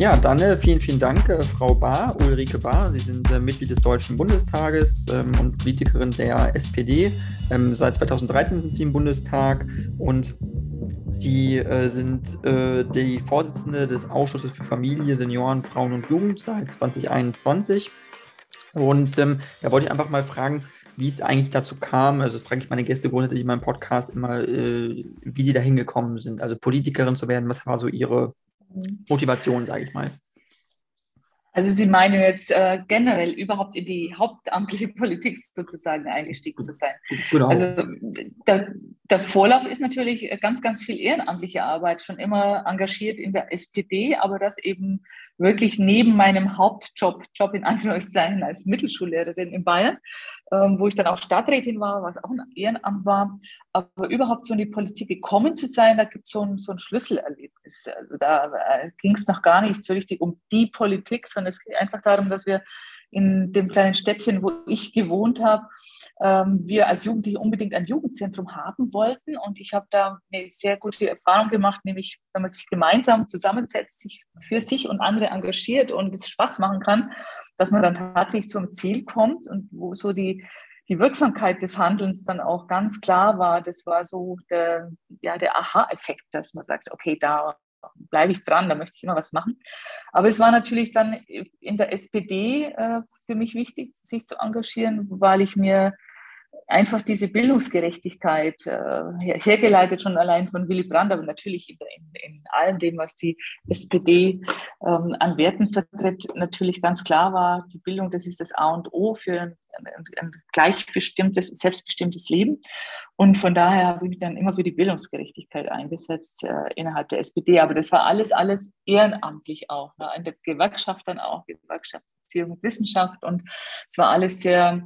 Ja, dann vielen, vielen Dank, äh, Frau Bahr, Ulrike Bahr. Sie sind äh, Mitglied des Deutschen Bundestages ähm, und Politikerin der SPD. Ähm, seit 2013 sind Sie im Bundestag und Sie äh, sind äh, die Vorsitzende des Ausschusses für Familie, Senioren, Frauen und Jugend seit 2021. Und ähm, da wollte ich einfach mal fragen, wie es eigentlich dazu kam. Also frage ich meine Gäste grundsätzlich in meinem Podcast immer, äh, wie sie da hingekommen sind. Also Politikerin zu werden, was war so ihre Motivation, sage ich mal? Also Sie meinen jetzt äh, generell überhaupt in die hauptamtliche Politik sozusagen eingestiegen zu sein. Genau. Also der, der, Vorlauf ist natürlich ganz, ganz viel ehrenamtliche Arbeit, schon immer engagiert in der SPD, aber das eben wirklich neben meinem Hauptjob, Job in Anführungszeichen als Mittelschullehrerin in Bayern, ähm, wo ich dann auch Stadträtin war, was auch ein Ehrenamt war. Aber überhaupt so in die Politik gekommen zu sein, da gibt so es so ein Schlüsselerlebnis. Also da äh, ging es noch gar nicht so richtig um die Politik, sondern es ging einfach darum, dass wir in dem kleinen Städtchen, wo ich gewohnt habe, ähm, wir als Jugendliche unbedingt ein Jugendzentrum haben wollten. Und ich habe da eine sehr gute Erfahrung gemacht, nämlich wenn man sich gemeinsam zusammensetzt, sich für sich und andere engagiert und es Spaß machen kann, dass man dann tatsächlich zum Ziel kommt und wo so die, die Wirksamkeit des Handelns dann auch ganz klar war. Das war so der, ja, der Aha-Effekt, dass man sagt, okay, da bleibe ich dran, da möchte ich immer was machen. Aber es war natürlich dann in der SPD äh, für mich wichtig, sich zu engagieren, weil ich mir einfach diese Bildungsgerechtigkeit äh, hergeleitet schon allein von Willy Brandt, aber natürlich in, in, in allem dem, was die SPD ähm, an Werten vertritt, natürlich ganz klar war, die Bildung, das ist das A und O für ein, ein, gleichbestimmtes, selbstbestimmtes Leben. Und von daher habe ich mich dann immer für die Bildungsgerechtigkeit eingesetzt äh, innerhalb der SPD. Aber das war alles, alles ehrenamtlich auch, ne? in der Gewerkschaft dann auch, Gewerkschaftsbeziehung und Wissenschaft. Und es war alles sehr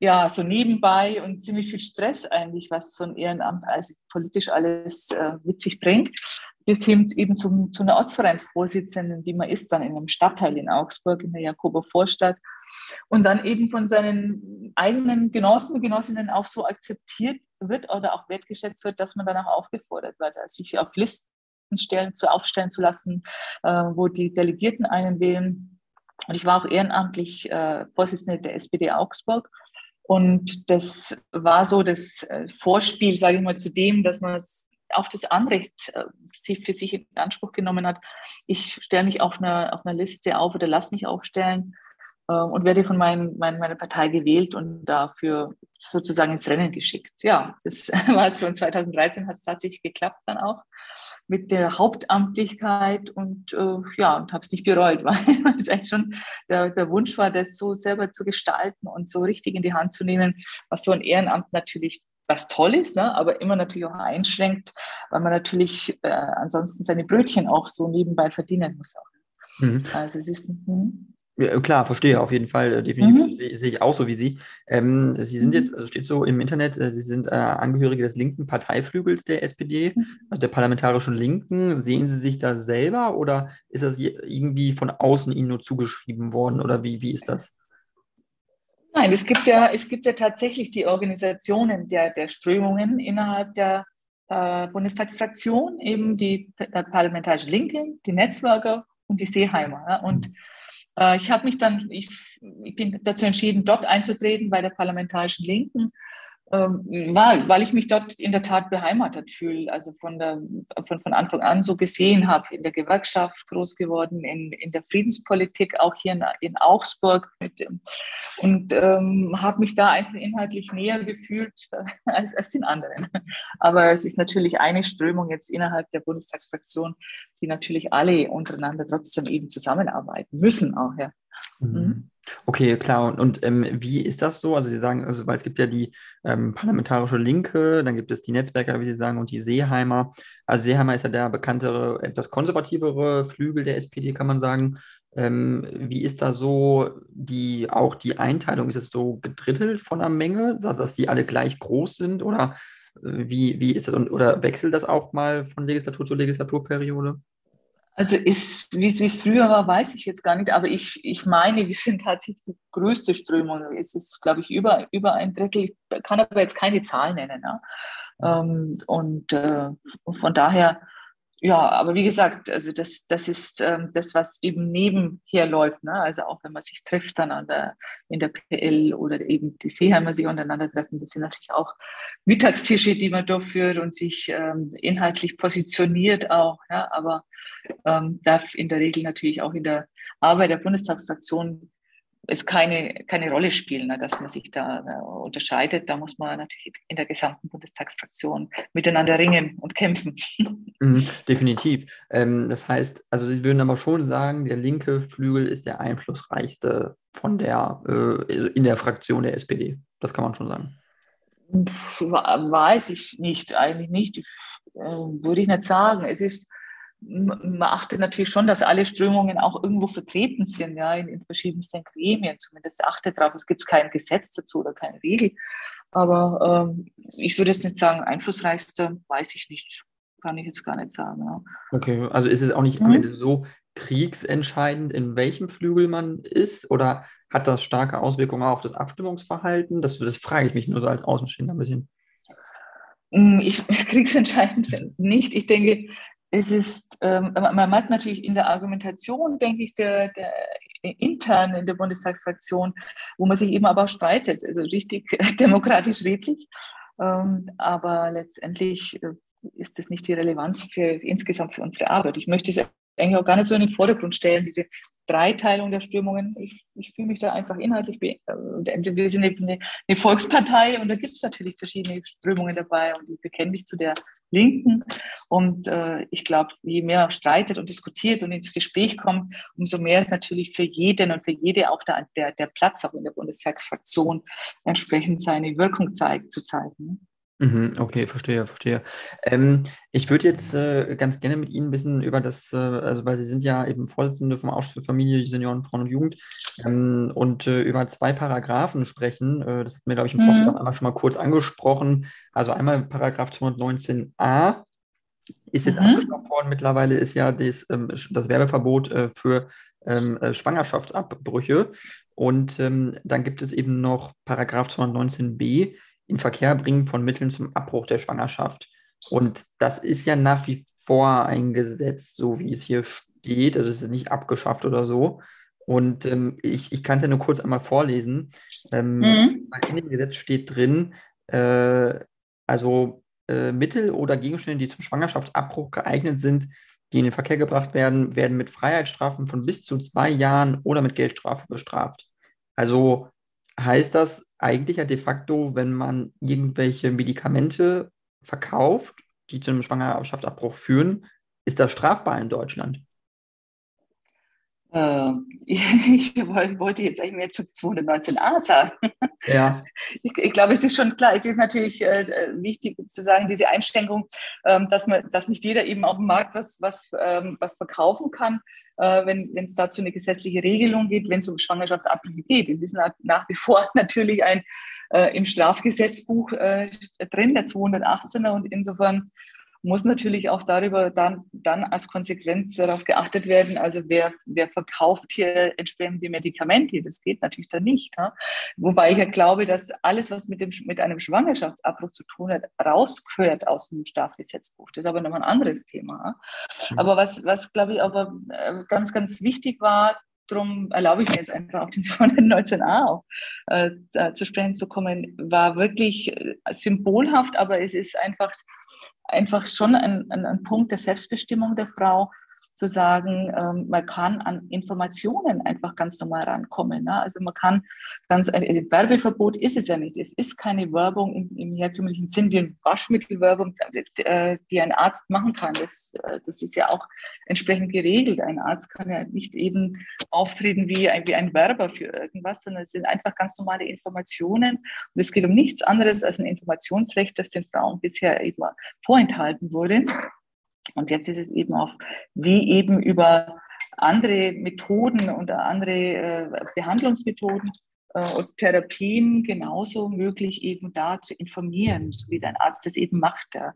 ja, so nebenbei und ziemlich viel Stress eigentlich, was so ein Ehrenamt also politisch alles äh, mit sich bringt, bis hin eben zum, zu einer Ortsvereinsvorsitzenden, die man ist dann in einem Stadtteil in Augsburg, in der Jakober Vorstadt und dann eben von seinen eigenen Genossen und Genossinnen auch so akzeptiert wird oder auch wertgeschätzt wird, dass man dann auch aufgefordert wird, sich auf Listen stellen, zu aufstellen zu lassen, äh, wo die Delegierten einen wählen. Und ich war auch ehrenamtlich äh, Vorsitzende der SPD Augsburg und das war so das äh, Vorspiel, sage ich mal, zu dem, dass man auch das Anrecht äh, für sich in Anspruch genommen hat. Ich stelle mich auf einer, auf einer Liste auf oder lasse mich aufstellen äh, und werde von mein, mein, meiner Partei gewählt und dafür sozusagen ins Rennen geschickt. Ja, das war so. Und 2013 hat es tatsächlich geklappt dann auch mit der Hauptamtlichkeit und äh, ja, und habe es nicht bereut, weil es eigentlich schon der, der Wunsch war, das so selber zu gestalten und so richtig in die Hand zu nehmen, was so ein Ehrenamt natürlich was toll ist, ne, aber immer natürlich auch einschränkt, weil man natürlich äh, ansonsten seine Brötchen auch so nebenbei verdienen muss. Auch. Mhm. Also es ist. Mh. Ja, klar, verstehe auf jeden Fall. Äh, definitiv mhm. sehe ich auch so wie Sie. Ähm, Sie sind mhm. jetzt, also steht so im Internet, äh, Sie sind äh, Angehörige des linken Parteiflügels der SPD, mhm. also der parlamentarischen Linken. Sehen Sie sich da selber oder ist das irgendwie von außen Ihnen nur zugeschrieben worden oder wie, wie ist das? Nein, es gibt ja, es gibt ja tatsächlich die Organisationen der, der Strömungen innerhalb der äh, Bundestagsfraktion, eben die parlamentarische Linke, die Netzwerke und die Seeheimer. Ja? Und mhm. Äh, ich habe mich dann, ich, ich, bin dazu entschieden, dort einzutreten bei der Parlamentarischen Linken weil, weil ich mich dort in der Tat beheimatet fühle, also von, der, von, von Anfang an so gesehen habe, in der Gewerkschaft groß geworden, in, in der Friedenspolitik, auch hier in, in Augsburg mit, und ähm, habe mich da einfach inhaltlich näher gefühlt als, als den anderen. Aber es ist natürlich eine Strömung jetzt innerhalb der Bundestagsfraktion, die natürlich alle untereinander trotzdem eben zusammenarbeiten müssen auch. Ja. Mhm. Okay, klar. Und, und ähm, wie ist das so? Also Sie sagen, also weil es gibt ja die ähm, parlamentarische Linke, dann gibt es die Netzwerker, wie Sie sagen, und die Seeheimer. Also Seeheimer ist ja der bekanntere, etwas konservativere Flügel der SPD, kann man sagen. Ähm, wie ist da so die auch die Einteilung? Ist es so gedrittelt von der Menge, also dass die alle gleich groß sind? Oder äh, wie, wie ist das? Und, oder wechselt das auch mal von Legislatur zu Legislaturperiode? Also ist, wie es früher war, weiß ich jetzt gar nicht, aber ich, ich meine, wir sind tatsächlich die größte Strömung. Es ist, glaube ich, über, über ein Drittel. Ich kann aber jetzt keine Zahl nennen. Ähm, und äh, von daher ja, aber wie gesagt, also das, das ist ähm, das, was eben nebenher läuft. Ne? Also auch wenn man sich trifft dann an der, in der PL oder eben die Seeheimer sich untereinander treffen, das sind natürlich auch Mittagstische, die man durchführt und sich ähm, inhaltlich positioniert auch. Ja? Aber ähm, darf in der Regel natürlich auch in der Arbeit der Bundestagsfraktion es keine, keine Rolle spielen, ne, dass man sich da äh, unterscheidet. Da muss man natürlich in der gesamten Bundestagsfraktion miteinander ringen und kämpfen. Mhm, definitiv. Ähm, das heißt, also Sie würden aber schon sagen, der linke Flügel ist der einflussreichste von der, äh, in der Fraktion der SPD. Das kann man schon sagen. Weiß ich nicht, eigentlich nicht. Ich, äh, würde ich nicht sagen. Es ist man achtet natürlich schon, dass alle Strömungen auch irgendwo vertreten sind, ja, in, in verschiedensten Gremien. Zumindest achtet darauf. Es gibt kein Gesetz dazu oder keine Regel. Aber ähm, ich würde jetzt nicht sagen, einflussreichster, weiß ich nicht. Kann ich jetzt gar nicht sagen. Ja. Okay, also ist es auch nicht mhm. am Ende so kriegsentscheidend, in welchem Flügel man ist? Oder hat das starke Auswirkungen auch auf das Abstimmungsverhalten? Das, das frage ich mich nur so als Außenstehender ein bisschen. Hm, ich, kriegsentscheidend nicht. Ich denke, es ist, ähm, man merkt natürlich in der Argumentation, denke ich, der, der intern in der Bundestagsfraktion, wo man sich eben aber auch streitet, also richtig demokratisch redlich. Ähm, aber letztendlich äh, ist das nicht die Relevanz für insgesamt für unsere Arbeit. Ich möchte es eigentlich auch gar nicht so in den Vordergrund stellen, diese Dreiteilung der Strömungen. Ich, ich fühle mich da einfach inhaltlich. Äh, wir sind eine, eine Volkspartei und da gibt es natürlich verschiedene Strömungen dabei und ich bekenne mich zu der Linken. Und äh, ich glaube, je mehr man streitet und diskutiert und ins Gespräch kommt, umso mehr ist natürlich für jeden und für jede auch der, der, der Platz auch in der Bundestagsfraktion entsprechend seine Wirkung zeigt, zu zeigen. Mhm, okay, verstehe, verstehe. Ähm, ich würde jetzt äh, ganz gerne mit Ihnen ein bisschen über das, äh, also weil Sie sind ja eben Vorsitzende vom Ausschuss für Familie, Senioren, Frauen und Jugend ähm, und äh, über zwei Paragraphen sprechen. Äh, das hat mir, glaube ich, im Vorfeld mhm. einmal schon mal kurz angesprochen. Also einmal Paragraph 219a ist jetzt mhm. angesprochen worden. Mittlerweile ist ja das, ähm, das Werbeverbot äh, für ähm, äh, Schwangerschaftsabbrüche. Und ähm, dann gibt es eben noch Paragraph 219b in Verkehr bringen von Mitteln zum Abbruch der Schwangerschaft. Und das ist ja nach wie vor ein Gesetz, so wie es hier steht. Also es ist nicht abgeschafft oder so. Und ähm, ich, ich kann es ja nur kurz einmal vorlesen. Ähm, mhm. In dem Gesetz steht drin, äh, also äh, Mittel oder Gegenstände, die zum Schwangerschaftsabbruch geeignet sind, die in den Verkehr gebracht werden, werden mit Freiheitsstrafen von bis zu zwei Jahren oder mit Geldstrafe bestraft. Also heißt das, eigentlich ja de facto, wenn man irgendwelche Medikamente verkauft, die zu einem Schwangerschaftsabbruch führen, ist das strafbar in Deutschland. Äh, ich wollte jetzt eigentlich mehr zu 219a sagen. Ja. Ich, ich, glaube, es ist schon klar, es ist natürlich äh, wichtig zu sagen, diese Einschränkung, ähm, dass man, dass nicht jeder eben auf dem Markt was, was, ähm, was verkaufen kann, äh, wenn es dazu eine gesetzliche Regelung geht, wenn es um Schwangerschaftsabbrüche geht. Es ist nach, wie vor natürlich ein äh, im Strafgesetzbuch äh, drin, der 218er, und insofern muss natürlich auch darüber dann, dann als Konsequenz darauf geachtet werden, also wer, wer verkauft hier entsprechend die Medikamente, das geht natürlich dann nicht. Ne? Wobei ich ja glaube, dass alles, was mit, dem, mit einem Schwangerschaftsabbruch zu tun hat, rausgehört aus dem Strafgesetzbuch. Das ist aber nochmal ein anderes Thema. Ne? Mhm. Aber was, was glaube ich aber äh, ganz, ganz wichtig war, darum erlaube ich mir jetzt einfach auf den 219a auch äh, zu sprechen zu kommen, war wirklich äh, symbolhaft, aber es ist einfach einfach schon ein, ein, ein Punkt der Selbstbestimmung der Frau, zu sagen, ähm, man kann an Informationen einfach ganz normal rankommen. Ne? Also man kann ganz, also Werbeverbot ist es ja nicht. Es ist keine Werbung im, im herkömmlichen Sinn wie eine Waschmittelwerbung, äh, die ein Arzt machen kann. Das, äh, das ist ja auch entsprechend geregelt. Ein Arzt kann ja nicht eben auftreten wie ein, wie ein Werber für irgendwas, sondern es sind einfach ganz normale Informationen. Und es geht um nichts anderes als ein Informationsrecht, das den Frauen bisher eben vorenthalten wurde. Und jetzt ist es eben auch, wie eben über andere Methoden und andere äh, Behandlungsmethoden äh, und Therapien genauso möglich, eben da zu informieren, so wie dein Arzt das eben macht, äh,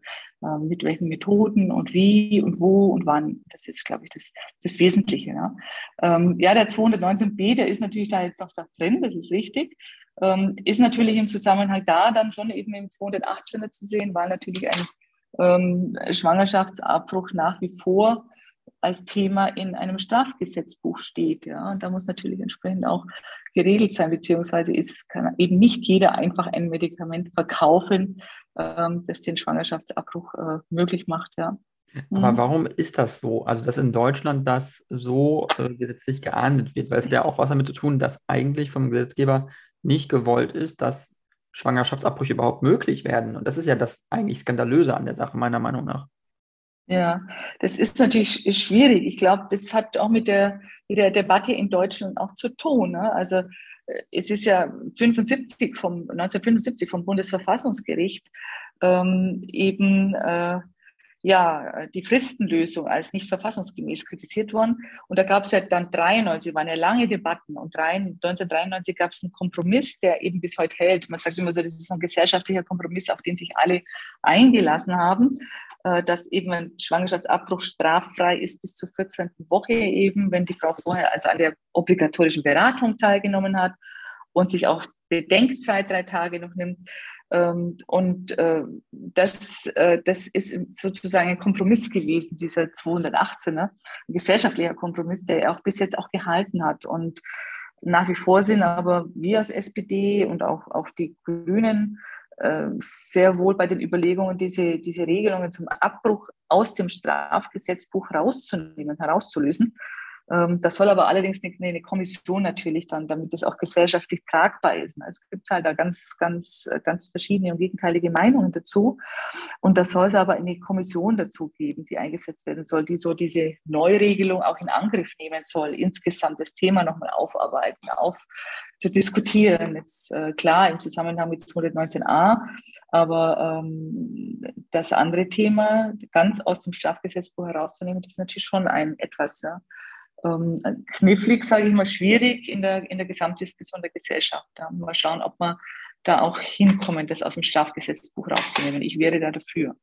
mit welchen Methoden und wie und wo und wann. Das ist, glaube ich, das, das Wesentliche. Ja. Ähm, ja, der 219b, der ist natürlich da jetzt noch da drin, das ist richtig. Ähm, ist natürlich im Zusammenhang da dann schon eben im 218er zu sehen, weil natürlich ein ähm, Schwangerschaftsabbruch nach wie vor als Thema in einem Strafgesetzbuch steht. Ja. Und da muss natürlich entsprechend auch geregelt sein, beziehungsweise ist, kann eben nicht jeder einfach ein Medikament verkaufen, ähm, das den Schwangerschaftsabbruch äh, möglich macht. Ja. Aber mhm. warum ist das so? Also, dass in Deutschland das so äh, gesetzlich geahndet wird, weil es ja auch was damit zu tun, dass eigentlich vom Gesetzgeber nicht gewollt ist, dass Schwangerschaftsabbrüche überhaupt möglich werden. Und das ist ja das eigentlich Skandalöse an der Sache, meiner Meinung nach. Ja, das ist natürlich schwierig. Ich glaube, das hat auch mit der, mit der Debatte in Deutschland auch zu tun. Ne? Also äh, es ist ja 75 vom, 1975 vom Bundesverfassungsgericht ähm, eben äh, ja, die Fristenlösung als nicht verfassungsgemäß kritisiert worden. Und da gab es ja dann 93, waren ja lange Debatten. Und 1993 gab es einen Kompromiss, der eben bis heute hält. Man sagt immer so, das ist ein gesellschaftlicher Kompromiss, auf den sich alle eingelassen haben, äh, dass eben ein Schwangerschaftsabbruch straffrei ist bis zur 14. Woche eben, wenn die Frau vorher also an der obligatorischen Beratung teilgenommen hat und sich auch Bedenkzeit drei Tage noch nimmt. Ähm, und äh, das, äh, das ist sozusagen ein Kompromiss gewesen, dieser 218er, ein gesellschaftlicher Kompromiss, der auch bis jetzt auch gehalten hat. Und nach wie vor sind aber wir als SPD und auch, auch die Grünen äh, sehr wohl bei den Überlegungen, diese, diese Regelungen zum Abbruch aus dem Strafgesetzbuch rauszunehmen, herauszulösen. Ähm, das soll aber allerdings eine, eine, Kommission natürlich dann, damit das auch gesellschaftlich tragbar ist. Es gibt halt da ganz, ganz, ganz verschiedene und gegenteilige Meinungen dazu. Und das soll es aber eine Kommission dazu geben, die eingesetzt werden soll, die so diese Neuregelung auch in Angriff nehmen soll, insgesamt das Thema nochmal aufarbeiten, auf zu diskutieren. Jetzt äh, klar im Zusammenhang mit 219a, aber ähm, das andere Thema ganz aus dem Strafgesetzbuch herauszunehmen, das ist natürlich schon ein etwas ja, ähm, knifflig, sage ich mal, schwierig in der, in der Gesamtdiskussion der Gesellschaft. Ja. Mal schauen, ob wir da auch hinkommen, das aus dem Strafgesetzbuch rauszunehmen. Ich wäre da dafür.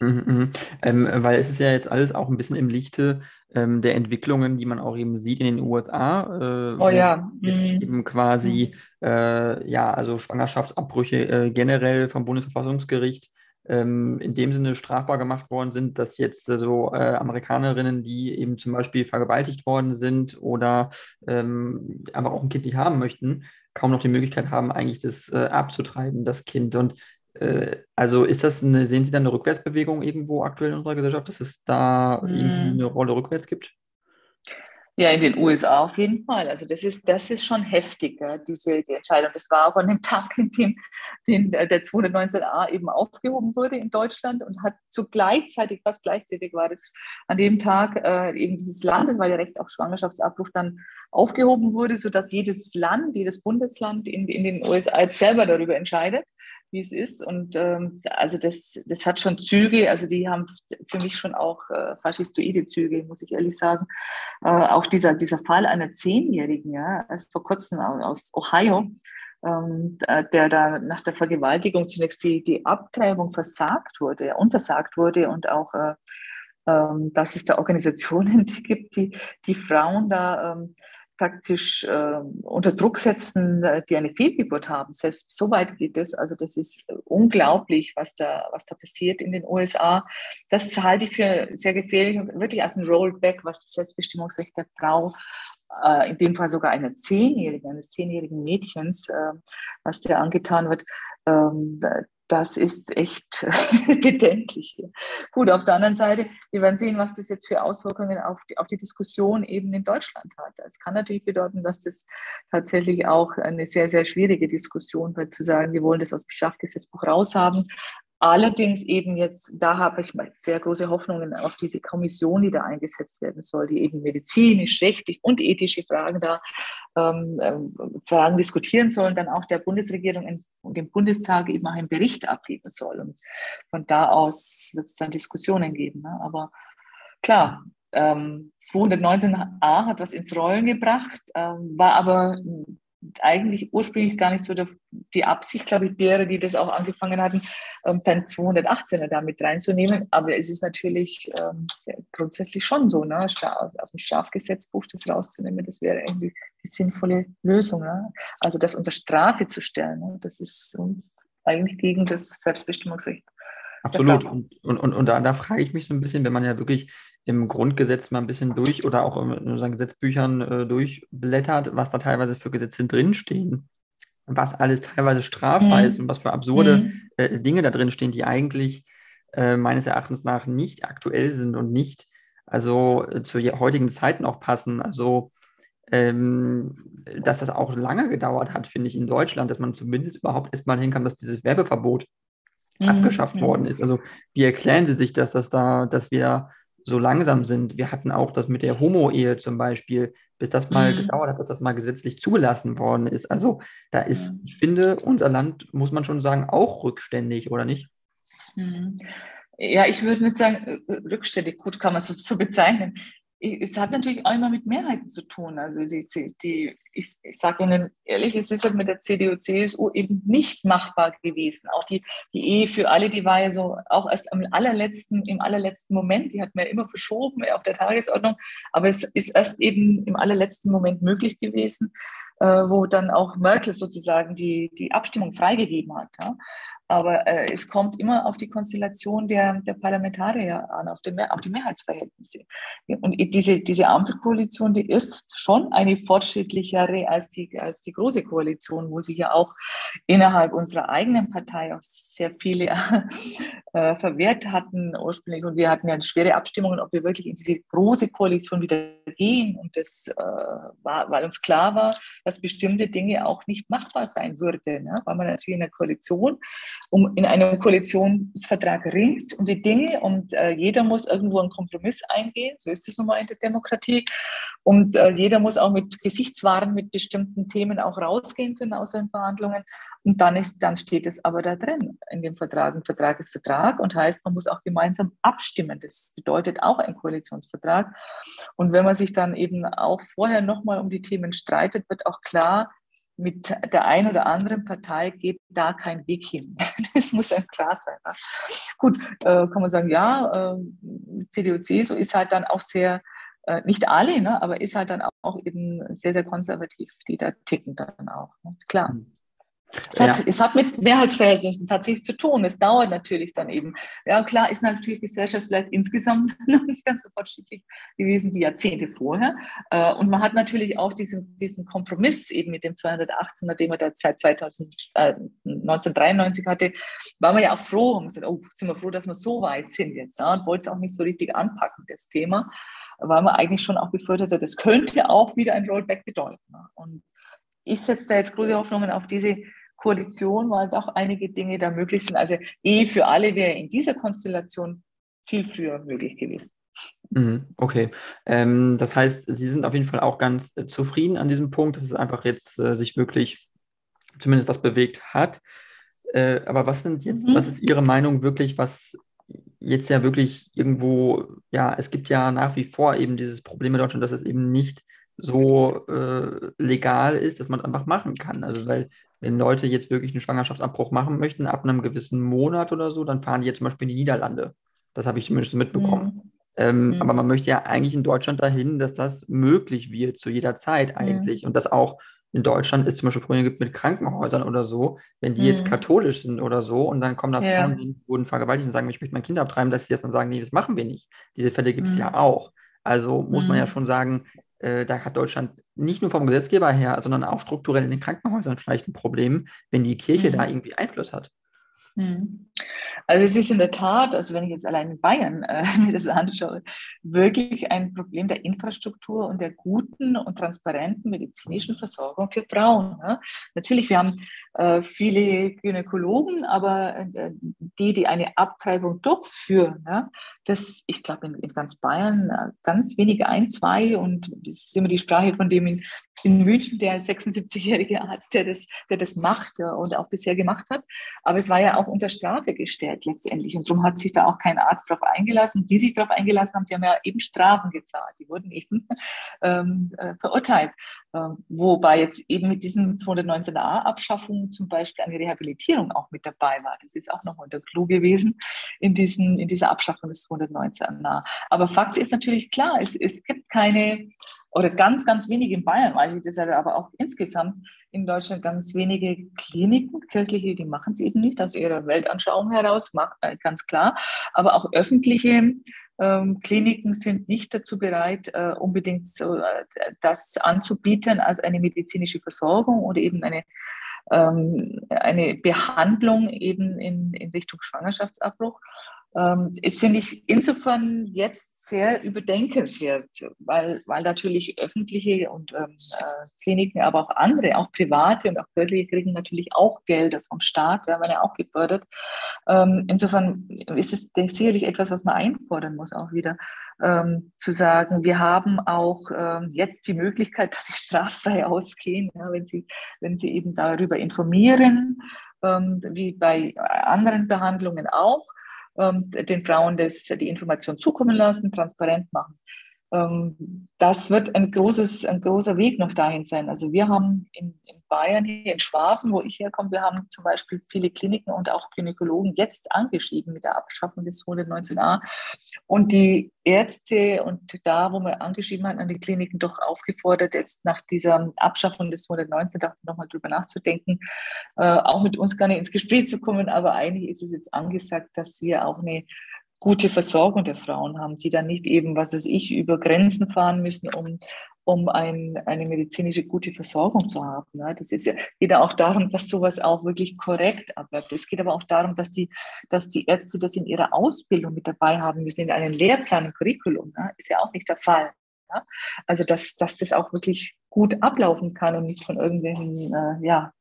Mhm, mhm. Ähm, weil es ist ja jetzt alles auch ein bisschen im Lichte ähm, der Entwicklungen, die man auch eben sieht in den USA. Äh, oh ja. Mhm. Eben quasi, mhm. äh, ja, also Schwangerschaftsabbrüche äh, generell vom Bundesverfassungsgericht ähm, in dem Sinne strafbar gemacht worden sind, dass jetzt äh, so äh, Amerikanerinnen, die eben zum Beispiel vergewaltigt worden sind oder ähm, aber auch ein Kind nicht haben möchten, kaum noch die Möglichkeit haben, eigentlich das äh, abzutreiben, das Kind. Und äh, also ist das eine, sehen Sie da eine Rückwärtsbewegung irgendwo aktuell in unserer Gesellschaft, dass es da irgendwie eine Rolle rückwärts gibt? Ja, in den USA auf jeden Fall. Also das ist, das ist schon heftig, ja, diese die Entscheidung. Das war auch an dem Tag, in dem den, der 219a eben aufgehoben wurde in Deutschland und hat zu gleichzeitig, fast gleichzeitig war das an dem Tag äh, eben dieses Landeswahlrecht auf Schwangerschaftsabbruch dann aufgehoben wurde, sodass jedes Land, jedes Bundesland in, in den USA selber darüber entscheidet wie es ist. Und ähm, also das, das hat schon Züge, also die haben für mich schon auch äh, faschistoide Züge, muss ich ehrlich sagen. Äh, auch dieser, dieser Fall einer Zehnjährigen, ja, also vor kurzem aus Ohio, ähm, der da nach der Vergewaltigung zunächst die, die Abtreibung versagt wurde, untersagt wurde und auch äh, ähm, dass es da Organisationen gibt, die die Frauen da ähm, praktisch äh, unter Druck setzen, äh, die eine Fehlgeburt haben. Selbst so weit geht es. Also das ist unglaublich, was da, was da passiert in den USA. Das halte ich für sehr gefährlich und wirklich als ein Rollback, was das Selbstbestimmungsrecht der Frau äh, in dem Fall sogar einer Zehnjährigen, eines zehnjährigen Mädchens, äh, was der angetan wird, ähm, das ist echt bedenklich. Gut, auf der anderen Seite, wir werden sehen, was das jetzt für Auswirkungen auf die, auf die Diskussion eben in Deutschland hat. Es kann natürlich bedeuten, dass das tatsächlich auch eine sehr, sehr schwierige Diskussion wird, zu sagen, wir wollen das aus dem Strafgesetzbuch raushaben. Allerdings eben jetzt, da habe ich sehr große Hoffnungen auf diese Kommission, die da eingesetzt werden soll, die eben medizinisch, rechtlich und ethische Fragen da ähm, ähm Fragen diskutieren soll und dann auch der Bundesregierung und dem Bundestag eben auch einen Bericht abgeben soll. Und von da aus wird es dann Diskussionen geben. Ne? Aber klar, ähm, 219a hat was ins Rollen gebracht, ähm, war aber eigentlich ursprünglich gar nicht so der, die Absicht, glaube ich, derer, die das auch angefangen hatten, ähm, dann 218er da mit reinzunehmen. Aber es ist natürlich ähm, grundsätzlich schon so, ne? aus dem Strafgesetzbuch das rauszunehmen, das wäre irgendwie die sinnvolle Lösung. Ne? Also das unter Strafe zu stellen, ne? das ist eigentlich gegen das Selbstbestimmungsrecht Absolut. Und, und, und, und da, da frage ich mich so ein bisschen, wenn man ja wirklich im Grundgesetz mal ein bisschen durch oder auch in unseren Gesetzbüchern äh, durchblättert, was da teilweise für Gesetze drinstehen, was alles teilweise strafbar mhm. ist und was für absurde mhm. äh, Dinge da drin stehen, die eigentlich äh, meines Erachtens nach nicht aktuell sind und nicht also äh, zu heutigen Zeiten auch passen. Also ähm, dass das auch lange gedauert hat, finde ich, in Deutschland, dass man zumindest überhaupt erstmal hinkam, dass dieses Werbeverbot mhm. abgeschafft worden ist. Also wie erklären Sie sich das, dass da, dass wir so langsam sind. Wir hatten auch das mit der Homo-Ehe zum Beispiel, bis das mal mhm. gedauert hat, dass das mal gesetzlich zugelassen worden ist. Also da ist, ich finde, unser Land, muss man schon sagen, auch rückständig, oder nicht? Mhm. Ja, ich würde nicht sagen, äh, rückständig, gut kann man es so bezeichnen es hat natürlich auch immer mit Mehrheiten zu tun. Also die, die, ich, ich sage Ihnen ehrlich, es ist halt mit der CDU, CSU eben nicht machbar gewesen. Auch die, die Ehe für alle, die war ja so auch erst am allerletzten, im allerletzten Moment, die hat man ja immer verschoben auf der Tagesordnung, aber es ist erst eben im allerletzten Moment möglich gewesen, äh, wo dann auch Merkel sozusagen die, die Abstimmung freigegeben hat. Ja? Aber äh, es kommt immer auf die Konstellation der, der Parlamentarier an, auf die, auf die Mehrheitsverhältnisse. Und diese, diese Ampelkoalition, die ist schon eine fortschrittlichere als die, als die große Koalition, wo sich ja auch innerhalb unserer eigenen Partei auch sehr viele äh, verwehrt hatten ursprünglich. Und wir hatten ja schwere Abstimmungen, ob wir wirklich in diese große Koalition wieder gehen. Und das äh, war, weil uns klar war, dass bestimmte Dinge auch nicht machbar sein würden. Ne? Weil man natürlich in der Koalition um in einem Koalitionsvertrag ringt um die Dinge und äh, jeder muss irgendwo einen Kompromiss eingehen. So ist es nun mal in der Demokratie. Und äh, jeder muss auch mit Gesichtswahren mit bestimmten Themen auch rausgehen können aus den Verhandlungen. Und dann, ist, dann steht es aber da drin in dem Vertrag. Ein Vertrag ist Vertrag und heißt, man muss auch gemeinsam abstimmen. Das bedeutet auch ein Koalitionsvertrag. Und wenn man sich dann eben auch vorher nochmal um die Themen streitet, wird auch klar, mit der einen oder anderen Partei geht da kein Weg hin. Das muss einem klar sein. Ne? Gut, äh, kann man sagen, ja, äh, CDU, CSU ist halt dann auch sehr, äh, nicht alle, ne, aber ist halt dann auch eben sehr, sehr konservativ, die da ticken dann auch. Ne? Klar. Mhm. Es hat, ja. es hat mit Mehrheitsverhältnissen tatsächlich zu tun. Es dauert natürlich dann eben. Ja, klar ist natürlich die Gesellschaft vielleicht insgesamt noch nicht ganz so fortschrittlich gewesen, die Jahrzehnte vorher. Äh, und man hat natürlich auch diesen, diesen Kompromiss eben mit dem 218er, den man da seit 2000, äh, 1993 hatte, war man ja auch froh. Und gesagt, oh, sind wir froh, dass wir so weit sind jetzt. Ja, und wollte es auch nicht so richtig anpacken, das Thema, weil man eigentlich schon auch befürchtet hat, das könnte auch wieder ein Rollback bedeuten. Und ich setze da jetzt große Hoffnungen auf diese Koalition, weil doch einige Dinge da möglich sind. Also eh für alle wäre in dieser Konstellation viel früher möglich gewesen. Mhm, okay, ähm, das heißt, Sie sind auf jeden Fall auch ganz äh, zufrieden an diesem Punkt, dass es einfach jetzt äh, sich wirklich zumindest was bewegt hat. Äh, aber was sind jetzt, mhm. was ist Ihre Meinung wirklich, was jetzt ja wirklich irgendwo, ja, es gibt ja nach wie vor eben dieses Problem in Deutschland, dass es eben nicht so äh, legal ist, dass man es einfach machen kann. Also weil wenn Leute jetzt wirklich einen Schwangerschaftsabbruch machen möchten, ab einem gewissen Monat oder so, dann fahren die jetzt zum Beispiel in die Niederlande. Das habe ich zumindest mitbekommen. Mhm. Ähm, mhm. Aber man möchte ja eigentlich in Deutschland dahin, dass das möglich wird, zu jeder Zeit mhm. eigentlich. Mhm. Und das auch in Deutschland ist zum Beispiel Probleme gibt mit Krankenhäusern oder so, wenn die jetzt mhm. katholisch sind oder so und dann kommen da ja. Frauen, die wurden vergewaltigt und sagen, ich möchte mein Kind abtreiben, dass sie jetzt dann sagen, nee, das machen wir nicht. Diese Fälle gibt es ja mhm. auch. Also muss man ja schon sagen, äh, da hat Deutschland nicht nur vom Gesetzgeber her, sondern auch strukturell in den Krankenhäusern vielleicht ein Problem, wenn die Kirche mhm. da irgendwie Einfluss hat. Mhm. Also es ist in der Tat, also wenn ich jetzt allein in Bayern äh, mir das anschaue, wirklich ein Problem der Infrastruktur und der guten und transparenten medizinischen Versorgung für Frauen. Ne? Natürlich, wir haben äh, viele Gynäkologen, aber äh, die, die eine Abtreibung durchführen, ne? das, ich glaube in, in, ganz Bayern äh, ganz wenige, ein, zwei und das ist immer die Sprache von dem in, in München, der 76-jährige Arzt, der das, der das macht ja, und auch bisher gemacht hat. Aber es war ja auch unter Strafe gestellt letztendlich. Und darum hat sich da auch kein Arzt darauf eingelassen. Die sich darauf eingelassen haben, die haben ja eben Strafen gezahlt. Die wurden eben ähm, äh, verurteilt. Ähm, wobei jetzt eben mit diesen 219a-Abschaffungen zum Beispiel eine Rehabilitierung auch mit dabei war. Das ist auch nochmal der Clou gewesen in, diesen, in dieser Abschaffung des 219a. Aber Fakt ist natürlich klar, es, es gibt keine oder ganz, ganz wenig in Bayern, weil ich das aber auch insgesamt in Deutschland ganz wenige Kliniken, kirchliche, die machen es eben nicht aus ihrer Weltanschauung heraus, äh, ganz klar. Aber auch öffentliche ähm, Kliniken sind nicht dazu bereit, äh, unbedingt so, äh, das anzubieten als eine medizinische Versorgung oder eben eine, ähm, eine Behandlung eben in, in Richtung Schwangerschaftsabbruch. Ähm, ist, finde ich, insofern jetzt sehr überdenkenswert, weil, weil natürlich öffentliche und ähm, äh, Kliniken, aber auch andere, auch private und auch kirchliche kriegen natürlich auch Gelder vom Staat, da werden ja auch gefördert. Ähm, insofern ist es denke, sicherlich etwas, was man einfordern muss, auch wieder ähm, zu sagen, wir haben auch ähm, jetzt die Möglichkeit, dass sie straffrei ausgehen, ja, wenn, sie, wenn sie eben darüber informieren, ähm, wie bei anderen Behandlungen auch den Frauen das, die Information zukommen lassen, transparent machen. Ähm, das wird ein, großes, ein großer Weg noch dahin sein. Also wir haben in, in Bayern, hier in Schwaben, wo ich herkomme, wir haben zum Beispiel viele Kliniken und auch Gynäkologen jetzt angeschrieben mit der Abschaffung des 119a. Und die Ärzte und da, wo wir angeschrieben haben, an die Kliniken doch aufgefordert, jetzt nach dieser Abschaffung des 119 nochmal drüber nachzudenken, äh, auch mit uns gerne ins Gespräch zu kommen. Aber eigentlich ist es jetzt angesagt, dass wir auch eine gute Versorgung der Frauen haben, die dann nicht eben, was weiß ich, über Grenzen fahren müssen, um, um ein, eine medizinische gute Versorgung zu haben. Das ist ja, geht ja auch darum, dass sowas auch wirklich korrekt abläuft. Es geht aber auch darum, dass die, dass die Ärzte das in ihrer Ausbildung mit dabei haben müssen, in einem Lehrplan und Curriculum. Ist ja auch nicht der Fall. Also, dass, dass das auch wirklich gut ablaufen kann und nicht von irgendwelchen, äh, ja,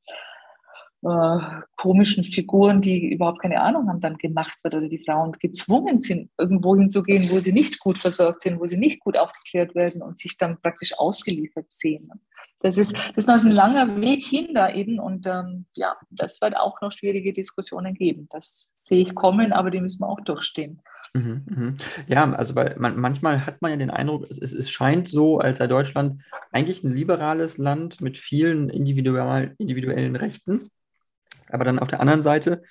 äh, komischen Figuren, die überhaupt keine Ahnung haben, dann gemacht wird oder die Frauen gezwungen sind, irgendwo hinzugehen, wo sie nicht gut versorgt sind, wo sie nicht gut aufgeklärt werden und sich dann praktisch ausgeliefert sehen. Das ist, das ist noch ein langer Weg hin da eben und ähm, ja, das wird auch noch schwierige Diskussionen geben. Das sehe ich kommen, aber die müssen wir auch durchstehen. Mhm, mhm. Ja, also weil man, manchmal hat man ja den Eindruck, es, es, scheint so, als sei Deutschland eigentlich ein liberales Land mit vielen individuell, individuellen Rechten. Aber dann auf der anderen Seite,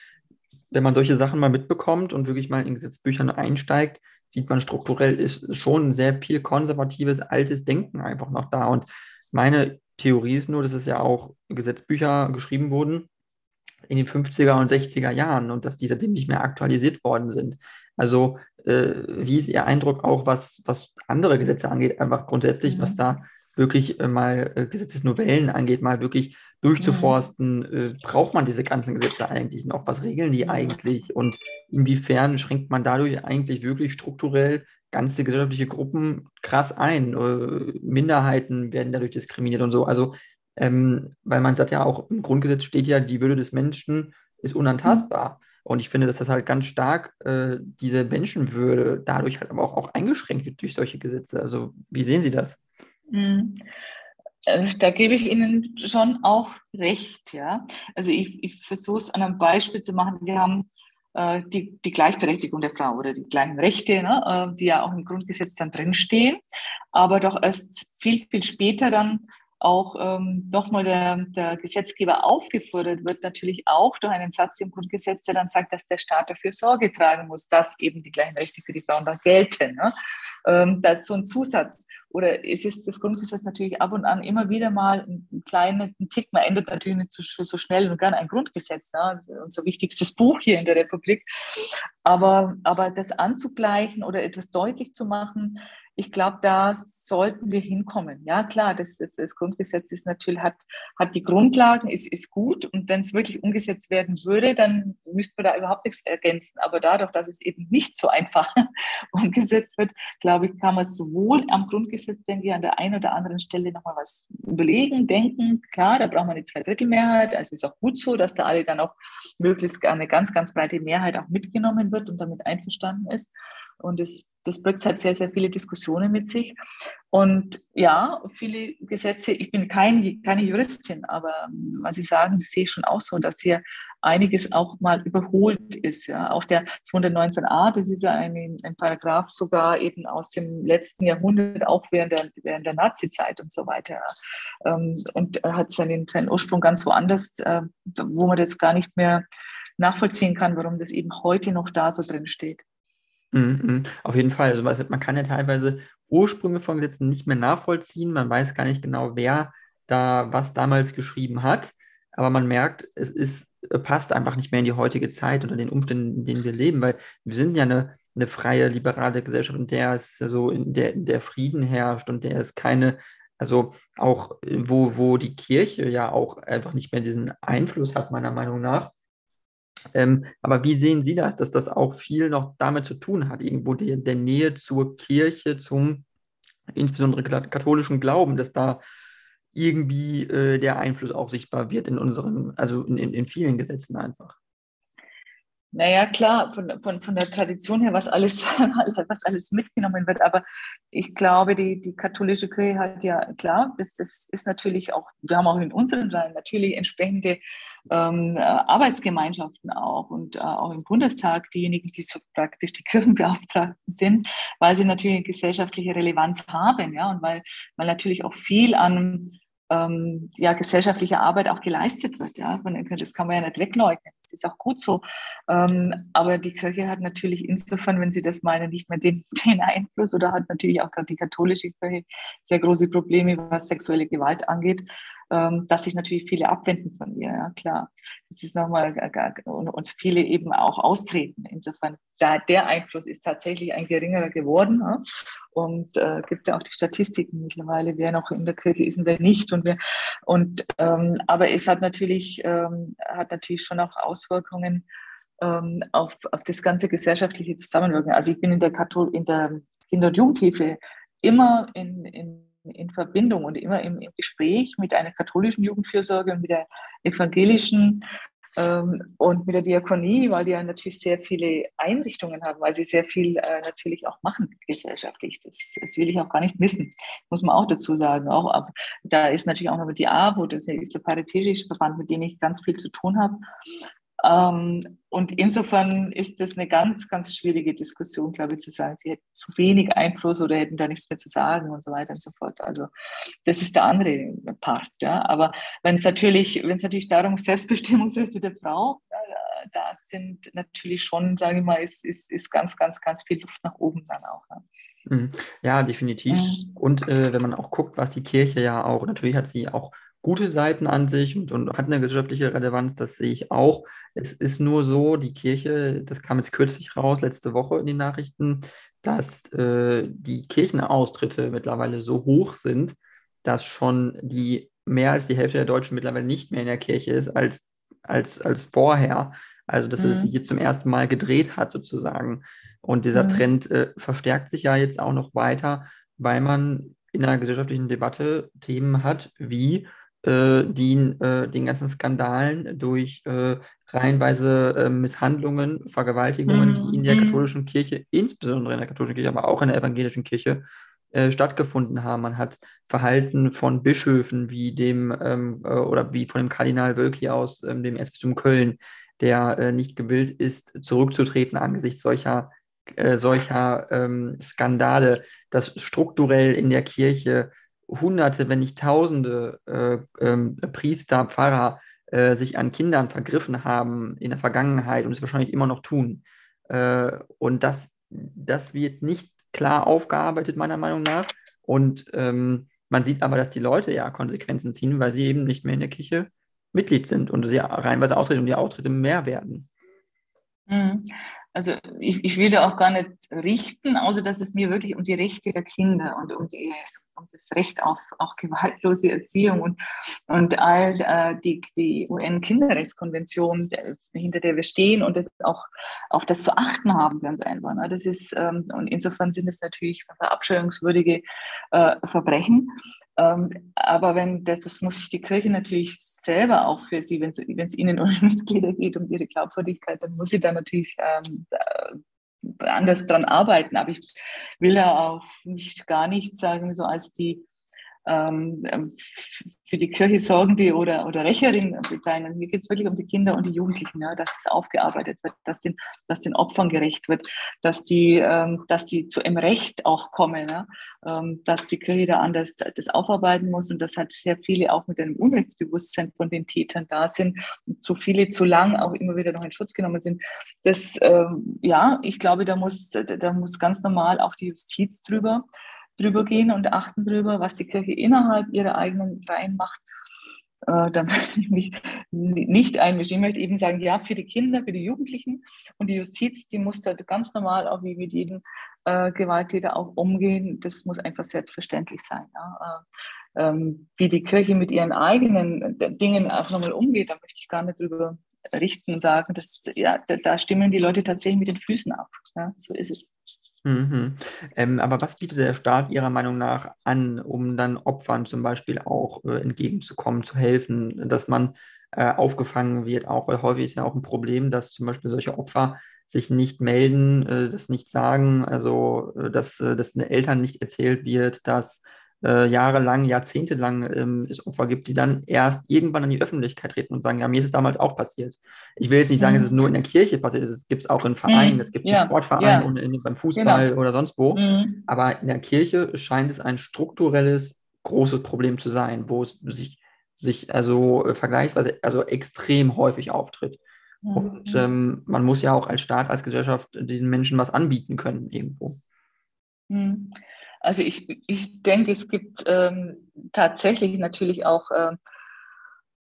wenn man solche Sachen mal mitbekommt und wirklich mal in Gesetzbüchern einsteigt, sieht man strukturell ist schon sehr viel konservatives, altes Denken einfach noch da. Und meine Theorie ist nur, dass es ja auch Gesetzbücher geschrieben wurden in den 50er und 60er Jahren und dass die seitdem nicht mehr aktualisiert worden sind. Also äh, wie ist Ihr Eindruck auch, was, was andere Gesetze angeht, einfach grundsätzlich, mhm. was da wirklich äh, mal äh, Gesetzesnovellen angeht, mal wirklich durchzuforsten, mhm. äh, braucht man diese ganzen Gesetze eigentlich noch? Was regeln die eigentlich? Und inwiefern schränkt man dadurch eigentlich wirklich strukturell ganze gesellschaftliche Gruppen krass ein? Äh, Minderheiten werden dadurch diskriminiert und so. Also, ähm, weil man sagt ja auch, im Grundgesetz steht ja, die Würde des Menschen ist unantastbar. Mhm. Und ich finde, dass das halt ganz stark äh, diese Menschenwürde dadurch halt aber auch, auch eingeschränkt wird durch solche Gesetze. Also, wie sehen Sie das? Mhm. Äh, da gebe ich Ihnen schon auch recht, ja. Also ich, ich versuche es an einem Beispiel zu machen. Wir haben äh, die, die Gleichberechtigung der Frau oder die gleichen Rechte, ne, äh, die ja auch im Grundgesetz dann drinstehen, aber doch erst viel, viel später dann auch ähm, nochmal der, der Gesetzgeber aufgefordert wird, natürlich auch durch einen Satz im Grundgesetz, der dann sagt, dass der Staat dafür Sorge tragen muss, dass eben die gleichen Rechte für die Frauen da gelten. Ne? Ähm, dazu ein Zusatz. Oder es ist das Grundgesetz natürlich ab und an immer wieder mal ein, kleines ein Tick, man ändert natürlich nicht so, so schnell und gerne ein Grundgesetz, ne? unser wichtigstes Buch hier in der Republik. Aber, aber das anzugleichen oder etwas deutlich zu machen, ich glaube, da sollten wir hinkommen. Ja, klar, das, das, das Grundgesetz ist natürlich, hat, hat die Grundlagen, ist, ist gut. Und wenn es wirklich umgesetzt werden würde, dann müsste man da überhaupt nichts ergänzen. Aber dadurch, dass es eben nicht so einfach umgesetzt wird, glaube ich, kann man sowohl am Grundgesetz, denke ich, an der einen oder anderen Stelle nochmal was überlegen, denken. Klar, da braucht man eine Zweidrittelmehrheit. Also ist auch gut so, dass da alle dann auch möglichst eine ganz, ganz breite Mehrheit auch mitgenommen wird und damit einverstanden ist. Und es das birgt halt sehr, sehr viele Diskussionen mit sich. Und ja, viele Gesetze, ich bin kein, keine Juristin, aber ähm, was Sie sagen, das sehe ich schon auch so, dass hier einiges auch mal überholt ist. Ja. Auch der 219a, das ist ja ein, ein Paragraph sogar eben aus dem letzten Jahrhundert, auch während der, während der Nazi-Zeit und so weiter. Ähm, und hat seinen, seinen Ursprung ganz woanders, äh, wo man das gar nicht mehr nachvollziehen kann, warum das eben heute noch da so drin steht. Mhm, mhm. Auf jeden Fall. Also man kann ja teilweise Ursprünge von Gesetzen nicht mehr nachvollziehen. Man weiß gar nicht genau, wer da was damals geschrieben hat, aber man merkt, es ist, passt einfach nicht mehr in die heutige Zeit oder den Umständen, in denen wir leben, weil wir sind ja eine, eine freie, liberale Gesellschaft, in der es also in der, in der Frieden herrscht und der es keine, also auch, wo, wo die Kirche ja auch einfach nicht mehr diesen Einfluss hat, meiner Meinung nach. Ähm, aber wie sehen Sie das, dass das auch viel noch damit zu tun hat, irgendwo der, der Nähe zur Kirche, zum insbesondere katholischen Glauben, dass da irgendwie äh, der Einfluss auch sichtbar wird in unseren, also in, in, in vielen Gesetzen einfach. Naja, klar, von, von, von der Tradition her, was alles, was alles mitgenommen wird. Aber ich glaube, die, die katholische Kirche hat ja, klar, das, das ist natürlich auch, wir haben auch in unseren Reihen natürlich entsprechende ähm, Arbeitsgemeinschaften auch und äh, auch im Bundestag diejenigen, die so praktisch die Kirchenbeauftragten sind, weil sie natürlich eine gesellschaftliche Relevanz haben, ja, und weil, weil natürlich auch viel an ähm, ja, gesellschaftliche Arbeit auch geleistet wird. Ja? Das kann man ja nicht wegleugnen. Das ist auch gut so. Ähm, aber die Kirche hat natürlich insofern, wenn Sie das meinen, nicht mehr den, den Einfluss oder hat natürlich auch gerade die katholische Kirche sehr große Probleme, was sexuelle Gewalt angeht ähm, dass sich natürlich viele abwenden von ihr, ja klar. Das ist nochmal, und uns viele eben auch austreten. Insofern, da, der Einfluss ist tatsächlich ein geringerer geworden. Ja? Und äh, gibt ja auch die Statistiken mittlerweile, wer noch in der Kirche ist und wer nicht. Und wer, und, ähm, aber es hat natürlich, ähm, hat natürlich schon auch Auswirkungen ähm, auf, auf das ganze gesellschaftliche Zusammenwirken. Also ich bin in der, Kathol in der Kinder- und Jugendhilfe immer in, in in Verbindung und immer im, im, Gespräch mit einer katholischen Jugendfürsorge und mit der evangelischen ähm, und mit der Diakonie, weil die ja natürlich sehr viele Einrichtungen haben, weil sie sehr viel äh, natürlich auch machen gesellschaftlich. Das, das, will ich auch gar nicht missen, muss man auch dazu sagen. Auch, ab, da ist natürlich auch noch die AWO, das ist der Paritätische Verband, mit dem ich ganz viel zu tun habe. Ähm, und insofern ist das eine ganz, ganz schwierige Diskussion, glaube ich, zu sagen, sie hätten zu wenig Einfluss oder hätten da nichts mehr zu sagen und so weiter und so fort. Also das ist der andere Part. Ja. Aber wenn es natürlich, wenn es natürlich darum Selbstbestimmungsrechte der Frau, äh, da sind natürlich schon, sage ich mal, ist, ist, ist ganz, ganz, ganz viel Luft nach oben dann auch. Ja. Mhm. Ja, definitiv. Und äh, wenn man auch guckt, was die Kirche ja auch, natürlich hat sie auch gute Seiten an sich und, und, hat eine gesellschaftliche Relevanz, das sehe ich auch. Es ist nur so, die Kirche, das kam jetzt kürzlich raus, letzte Woche in den Nachrichten, dass äh, die Kirchenaustritte mittlerweile so hoch sind, dass schon die mehr als die Hälfte der Deutschen mittlerweile nicht mehr in der Kirche ist als, als, als vorher. Also, dass mhm. es sich jetzt zum ersten Mal gedreht hat, sozusagen. Und dieser mhm. Trend äh, verstärkt sich ja jetzt auch noch weiter, weil man in einer gesellschaftlichen Debatte Themen hat wie die äh, den ganzen Skandalen durch äh, reihenweise äh, Misshandlungen, Vergewaltigungen, mhm. die in der mhm. katholischen Kirche, insbesondere in der katholischen Kirche, aber auch in der evangelischen Kirche, äh, stattgefunden haben. Man hat Verhalten von Bischöfen wie dem ähm, äh, oder wie von dem Kardinal Wölki aus ähm, dem Erzbistum Köln, der nicht gewillt ist, zurückzutreten angesichts solcher solcher ähm, Skandale, dass strukturell in der Kirche Hunderte, wenn nicht Tausende äh, ähm, Priester, Pfarrer äh, sich an Kindern vergriffen haben in der Vergangenheit und es wahrscheinlich immer noch tun. Äh, und das, das wird nicht klar aufgearbeitet, meiner Meinung nach. Und ähm, man sieht aber, dass die Leute ja Konsequenzen ziehen, weil sie eben nicht mehr in der Kirche Mitglied sind und sie reinweise austreten und die Austritte mehr werden. Mhm. Also ich, ich will da auch gar nicht richten, außer dass es mir wirklich um die Rechte der Kinder und um die um das Recht auf auch gewaltlose Erziehung und, und all äh, die, die UN-Kinderrechtskonvention, hinter der wir stehen und das auch auf das zu achten haben, ganz einfach. Ne? Das ist, ähm, und insofern sind es natürlich verabscheuungswürdige äh, Verbrechen. Ähm, aber wenn das, das muss sich die Kirche natürlich selber auch für sie, wenn es ihnen um Mitglieder geht, um ihre Glaubwürdigkeit, dann muss sie da natürlich ähm, anders dran arbeiten. Aber ich will ja auch nicht gar nicht sagen, so als die ähm, ähm, für die Kirche Sorgende oder, oder Rächerin bezeichnen. Mir geht es wirklich um die Kinder und die Jugendlichen, ja, dass das aufgearbeitet wird, dass den, dass den Opfern gerecht wird, dass die, ähm, dass die zu einem Recht auch kommen, ja, ähm, dass die Kirche da anders das aufarbeiten muss und dass halt sehr viele auch mit einem Unrechtsbewusstsein von den Tätern da sind und zu viele zu lang auch immer wieder noch in Schutz genommen sind. Das, ähm, ja, ich glaube, da muss, da muss ganz normal auch die Justiz drüber drüber gehen und achten drüber, was die Kirche innerhalb ihrer eigenen Reihen macht. Äh, da möchte ich mich nicht einmischen. Ich möchte eben sagen, ja, für die Kinder, für die Jugendlichen und die Justiz, die muss da ganz normal auch wie mit jedem äh, Gewalttäter auch umgehen. Das muss einfach selbstverständlich sein. Ja. Äh, ähm, wie die Kirche mit ihren eigenen äh, Dingen auch nochmal umgeht, da möchte ich gar nicht drüber richten und sagen, dass, ja, da, da stimmen die Leute tatsächlich mit den Füßen ab. Ja, so ist es. Mhm. Ähm, aber was bietet der Staat Ihrer Meinung nach an, um dann Opfern zum Beispiel auch äh, entgegenzukommen, zu helfen, dass man äh, aufgefangen wird, auch weil häufig ist ja auch ein Problem, dass zum Beispiel solche Opfer sich nicht melden, äh, das nicht sagen, also äh, dass, äh, dass den Eltern nicht erzählt wird, dass äh, jahrelang, jahrzehntelang ähm, es Opfer gibt, die dann erst irgendwann in die Öffentlichkeit treten und sagen, ja, mir ist es damals auch passiert. Ich will jetzt nicht sagen, mhm. dass es nur in der Kirche passiert ist, es gibt es auch in Vereinen, mhm. es gibt es ja. in Sportvereinen ja. und in, beim Fußball genau. oder sonst wo. Mhm. Aber in der Kirche scheint es ein strukturelles, großes Problem zu sein, wo es sich, sich also äh, vergleichsweise also extrem häufig auftritt. Mhm. Und ähm, man muss ja auch als Staat, als Gesellschaft diesen Menschen was anbieten können irgendwo. Also ich, ich denke, es gibt ähm, tatsächlich natürlich auch, äh,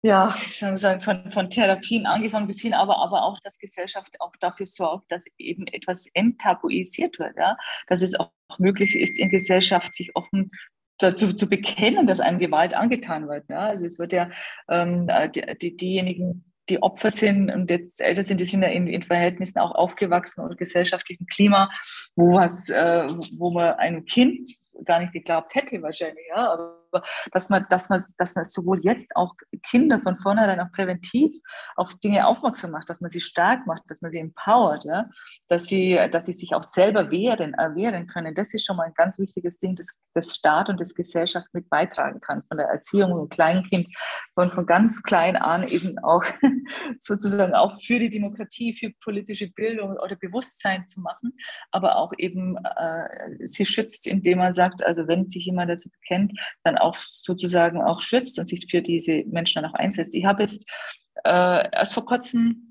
ja, ich soll sagen, von, von Therapien angefangen bis hin, aber, aber auch, dass Gesellschaft auch dafür sorgt, dass eben etwas enttabuisiert wird, ja? dass es auch möglich ist, in Gesellschaft sich offen dazu zu bekennen, dass einem Gewalt angetan wird. Ja? Also es wird ja ähm, die, die, diejenigen, die Opfer sind und jetzt älter sind, die sind ja in, in Verhältnissen auch aufgewachsen und gesellschaftlichem Klima, wo was, äh, wo man einem Kind gar nicht geglaubt hätte wahrscheinlich, ja, aber dass man, dass man, dass man sowohl jetzt auch Kinder von vornherein auch präventiv auf Dinge aufmerksam macht, dass man sie stark macht, dass man sie empowert, ja, dass sie, dass sie sich auch selber wehren, erwehren können. Das ist schon mal ein ganz wichtiges Ding, das, das Staat und das Gesellschaft mit beitragen kann, von der Erziehung und Kleinkind, von, von ganz klein an eben auch sozusagen auch für die Demokratie, für politische Bildung oder Bewusstsein zu machen, aber auch eben äh, sie schützt, indem man sagt, also wenn sich jemand dazu bekennt, dann auch sozusagen auch schützt und sich für diese Menschen dann auch einsetzt. Ich habe jetzt äh, erst vor kurzem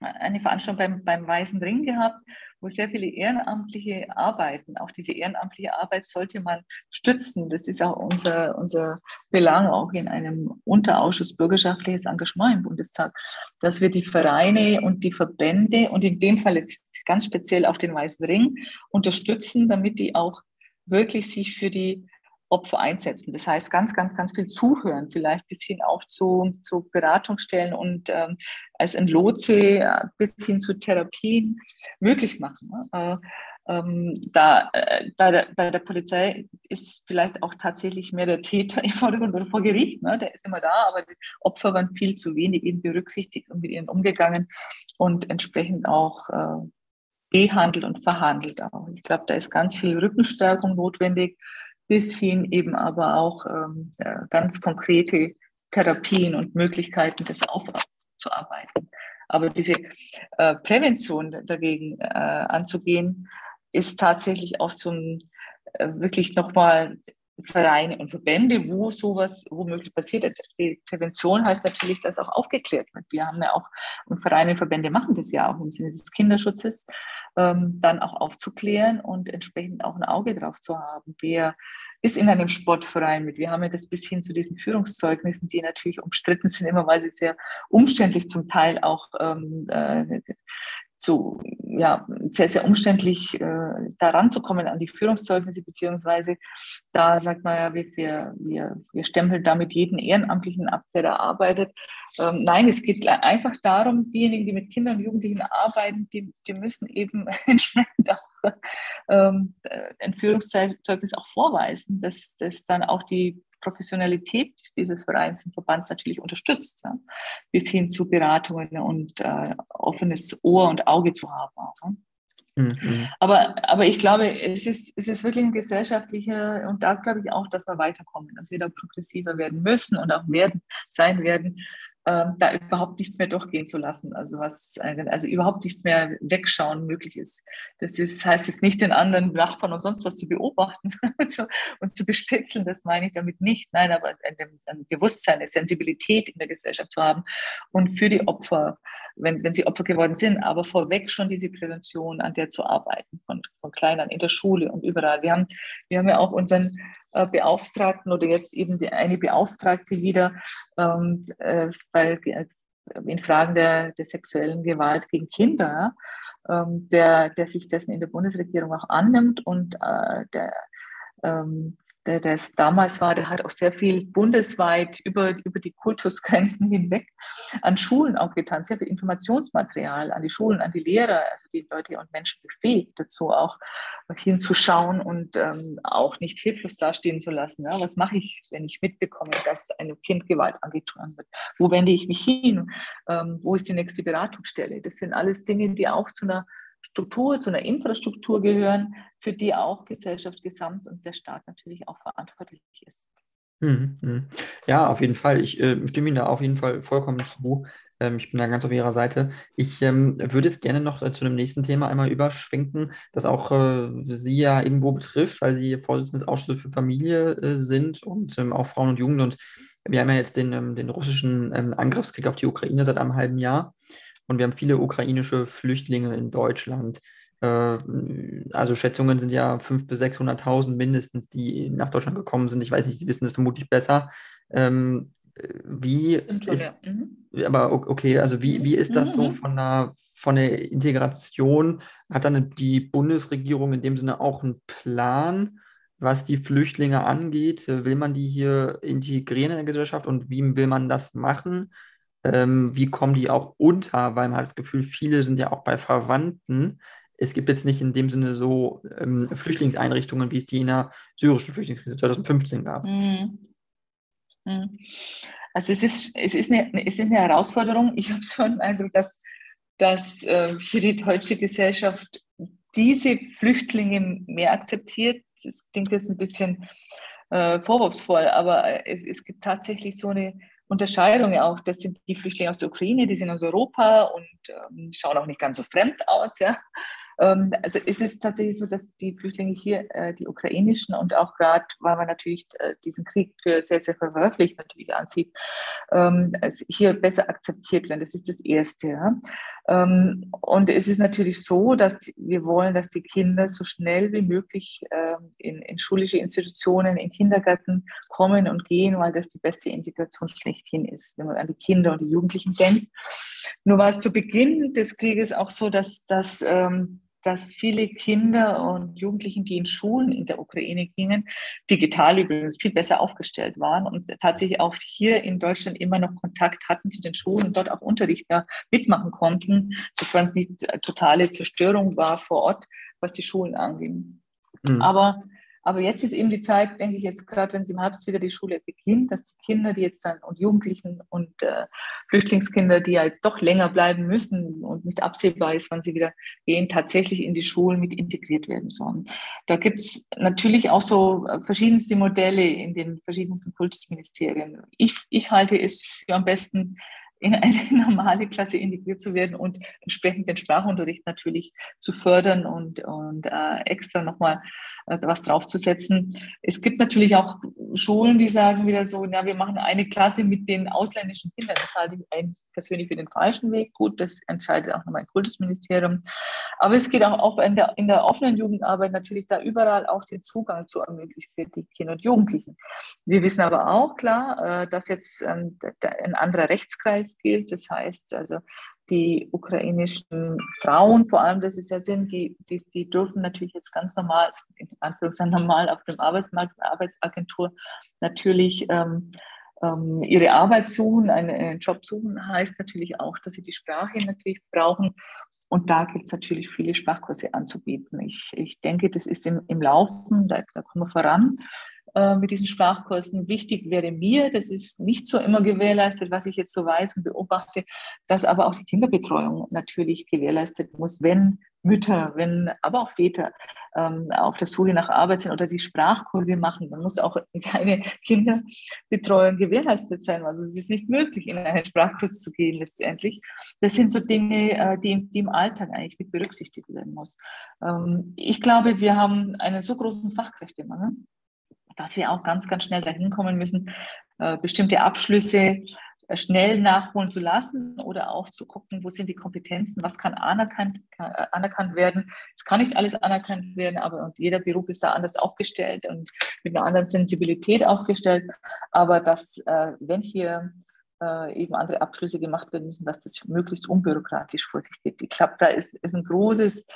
eine Veranstaltung beim, beim Weißen Ring gehabt, wo sehr viele Ehrenamtliche arbeiten. Auch diese ehrenamtliche Arbeit sollte man stützen. Das ist auch unser, unser Belang, auch in einem Unterausschuss bürgerschaftliches Engagement im Bundestag, dass wir die Vereine und die Verbände und in dem Fall jetzt ganz speziell auch den Weißen Ring unterstützen, damit die auch wirklich sich für die Opfer einsetzen. Das heißt, ganz, ganz, ganz viel zuhören, vielleicht bis hin auch zu, zu Beratungsstellen und ähm, als ein Lotse äh, bis hin zu Therapien möglich machen. Äh, ähm, da, äh, bei, der, bei der Polizei ist vielleicht auch tatsächlich mehr der Täter im Vordergrund oder vor Gericht. Ne? Der ist immer da, aber die Opfer waren viel zu wenig eben berücksichtigt und mit ihnen umgegangen und entsprechend auch äh, behandelt und verhandelt auch. Ich glaube, da ist ganz viel Rückenstärkung notwendig bis hin eben aber auch ähm, ganz konkrete Therapien und Möglichkeiten, das aufzuarbeiten. Aber diese äh, Prävention dagegen äh, anzugehen, ist tatsächlich auch so ein äh, wirklich nochmal Vereine und Verbände, wo sowas womöglich passiert. Die Prävention heißt natürlich, dass auch aufgeklärt wird. Wir haben ja auch, und Vereine und Verbände machen das ja auch im Sinne des Kinderschutzes, ähm, dann auch aufzuklären und entsprechend auch ein Auge drauf zu haben. Wer ist in einem Sportverein mit? Wir haben ja das bis hin zu diesen Führungszeugnissen, die natürlich umstritten sind, immer weil sie sehr umständlich zum Teil auch ähm, äh, zu, ja, sehr, sehr umständlich äh, daran zu kommen an die Führungszeugnisse, beziehungsweise da sagt man ja, wir, wir, wir stempeln damit jeden Ehrenamtlichen ab, der da arbeitet. Ähm, nein, es geht einfach darum, diejenigen, die mit Kindern und Jugendlichen arbeiten, die, die müssen eben entsprechend auch ähm, ein Führungszeugnis auch vorweisen, dass das dann auch die Professionalität dieses Vereins und Verbands natürlich unterstützt, ja? bis hin zu Beratungen und äh, offenes Ohr und Auge zu haben. Auch, mhm. aber, aber ich glaube, es ist, es ist wirklich ein gesellschaftlicher, und da glaube ich auch, dass wir weiterkommen, dass wir da progressiver werden müssen und auch werden, sein werden, ähm, da überhaupt nichts mehr durchgehen zu lassen, also was, also überhaupt nichts mehr wegschauen möglich ist. Das ist, heißt jetzt nicht den anderen Nachbarn und sonst was zu beobachten und zu bespitzeln, das meine ich damit nicht. Nein, aber ein, ein Bewusstsein, eine Sensibilität in der Gesellschaft zu haben und für die Opfer wenn, wenn sie Opfer geworden sind, aber vorweg schon diese Prävention, an der zu arbeiten, von, von klein an in der Schule und überall. Wir haben, wir haben ja auch unseren äh, Beauftragten oder jetzt eben die, eine Beauftragte wieder, ähm, äh, weil äh, in Fragen der, der sexuellen Gewalt gegen Kinder, ähm, der, der sich dessen in der Bundesregierung auch annimmt und äh, der ähm, der das damals war, der hat auch sehr viel bundesweit über, über die Kultusgrenzen hinweg an Schulen auch getan, sehr viel Informationsmaterial an die Schulen, an die Lehrer, also die Leute und Menschen befähigt dazu auch hinzuschauen und ähm, auch nicht hilflos dastehen zu lassen. Ja, was mache ich, wenn ich mitbekomme, dass einem Kind Gewalt angetan wird? Wo wende ich mich hin? Ähm, wo ist die nächste Beratungsstelle? Das sind alles Dinge, die auch zu einer Struktur, zu einer Infrastruktur gehören, für die auch Gesellschaft gesamt und der Staat natürlich auch verantwortlich ist. Mhm, mhm. Ja, auf jeden Fall. Ich äh, stimme Ihnen da auf jeden Fall vollkommen zu. Ähm, ich bin da ganz auf Ihrer Seite. Ich ähm, würde es gerne noch äh, zu dem nächsten Thema einmal überschwenken, das auch äh, Sie ja irgendwo betrifft, weil Sie Vorsitzende des Ausschusses für Familie äh, sind und ähm, auch Frauen und Jugend. Und wir haben ja jetzt den, ähm, den russischen ähm, Angriffskrieg auf die Ukraine seit einem halben Jahr. Und wir haben viele ukrainische Flüchtlinge in Deutschland. Äh, also Schätzungen sind ja 500.000 bis 600.000 mindestens, die nach Deutschland gekommen sind. Ich weiß nicht, Sie wissen das vermutlich besser. Ähm, wie ist, mhm. aber okay, also wie, wie ist das mhm. so von der, von der Integration? Hat dann die Bundesregierung in dem Sinne auch einen Plan, was die Flüchtlinge angeht? Will man die hier integrieren in der Gesellschaft und wie will man das machen? Ähm, wie kommen die auch unter, weil man hat das Gefühl, viele sind ja auch bei Verwandten. Es gibt jetzt nicht in dem Sinne so ähm, Flüchtlingseinrichtungen, wie es die in der syrischen Flüchtlingskrise 2015 gab. Mhm. Mhm. Also es ist, es, ist eine, es ist eine Herausforderung. Ich habe schon den Eindruck, dass, dass äh, für die deutsche Gesellschaft diese Flüchtlinge mehr akzeptiert. Das klingt jetzt ein bisschen äh, vorwurfsvoll, aber es, es gibt tatsächlich so eine Unterscheidung auch, das sind die Flüchtlinge aus der Ukraine, die sind aus Europa und ähm, schauen auch nicht ganz so fremd aus, ja. Ähm, also es ist tatsächlich so, dass die Flüchtlinge hier, äh, die ukrainischen und auch gerade, weil man natürlich äh, diesen Krieg für sehr, sehr verwerflich natürlich ansieht, ähm, hier besser akzeptiert werden. Das ist das Erste. Ja. Ähm, und es ist natürlich so, dass wir wollen, dass die Kinder so schnell wie möglich in, in schulische Institutionen, in Kindergärten kommen und gehen, weil das die beste Integration schlechthin ist, wenn man an die Kinder und die Jugendlichen denkt. Nur war es zu Beginn des Krieges auch so, dass, dass ähm, dass viele Kinder und Jugendlichen, die in Schulen in der Ukraine gingen, digital übrigens viel besser aufgestellt waren und tatsächlich auch hier in Deutschland immer noch Kontakt hatten zu den Schulen und dort auch Unterricht mitmachen konnten, sofern es nicht totale Zerstörung war vor Ort, was die Schulen anging. Mhm. Aber aber jetzt ist eben die Zeit, denke ich jetzt gerade, wenn sie im Herbst wieder die Schule beginnt, dass die Kinder, die jetzt dann und Jugendlichen und äh, Flüchtlingskinder, die ja jetzt doch länger bleiben müssen und nicht absehbar ist, wann sie wieder gehen, tatsächlich in die Schulen mit integriert werden sollen. Da gibt es natürlich auch so äh, verschiedenste Modelle in den verschiedensten Kultusministerien. Ich, ich halte es für am besten, in eine normale Klasse integriert zu werden und entsprechend den Sprachunterricht natürlich zu fördern und, und äh, extra nochmal äh, was draufzusetzen. Es gibt natürlich auch Schulen, die sagen wieder so, na, wir machen eine Klasse mit den ausländischen Kindern. Das halte ich eigentlich persönlich für den falschen Weg. Gut, das entscheidet auch nochmal ein Kultusministerium. Aber es geht auch, auch in, der, in der offenen Jugendarbeit natürlich da überall auch den Zugang zu ermöglichen für die Kinder und Jugendlichen. Wir wissen aber auch klar, äh, dass jetzt ähm, ein anderer Rechtskreis gilt. Das heißt also, die ukrainischen Frauen, vor allem das ist ja sind, die, die, die dürfen natürlich jetzt ganz normal, in Anführungszeichen normal auf dem Arbeitsmarkt, Arbeitsagentur natürlich ähm, ähm, ihre Arbeit suchen, einen, einen, Job suchen, heißt natürlich auch, dass sie die Sprache natürlich brauchen. Und da gibt es natürlich viele Sprachkurse anzubieten. Ich, ich denke, das ist im, im Laufen, da, da kommen wir voran. Äh, mit diesen Sprachkursen. Wichtig wäre mir, das ist nicht so immer gewährleistet, was ich jetzt so weiß und beobachte, dass aber auch die Kinderbetreuung natürlich gewährleistet muss, wenn Mütter, wenn aber auch Väter ähm, auf der Suche nach Arbeit sind oder die Sprachkurse machen, dann muss auch eine Kinderbetreuung gewährleistet sein. Also es ist nicht möglich, in einen Sprachkurs zu gehen letztendlich. Das sind so Dinge, äh, die, die, im Alltag eigentlich mit berücksichtigt werden muss. Ähm, ich glaube, wir haben einen so großen Fachkräftemangel, dass wir auch ganz, ganz schnell dahin kommen müssen, äh, bestimmte Abschlüsse schnell nachholen zu lassen oder auch zu gucken, wo sind die Kompetenzen, was kann anerkannt, kann, äh, anerkannt werden. Es kann nicht alles anerkannt werden, aber und jeder Beruf ist da anders aufgestellt und mit einer anderen Sensibilität aufgestellt. Aber dass, äh, wenn hier äh, eben andere Abschlüsse gemacht werden müssen, dass das möglichst unbürokratisch vor sich geht. Ich glaube, da ist, ist ein großes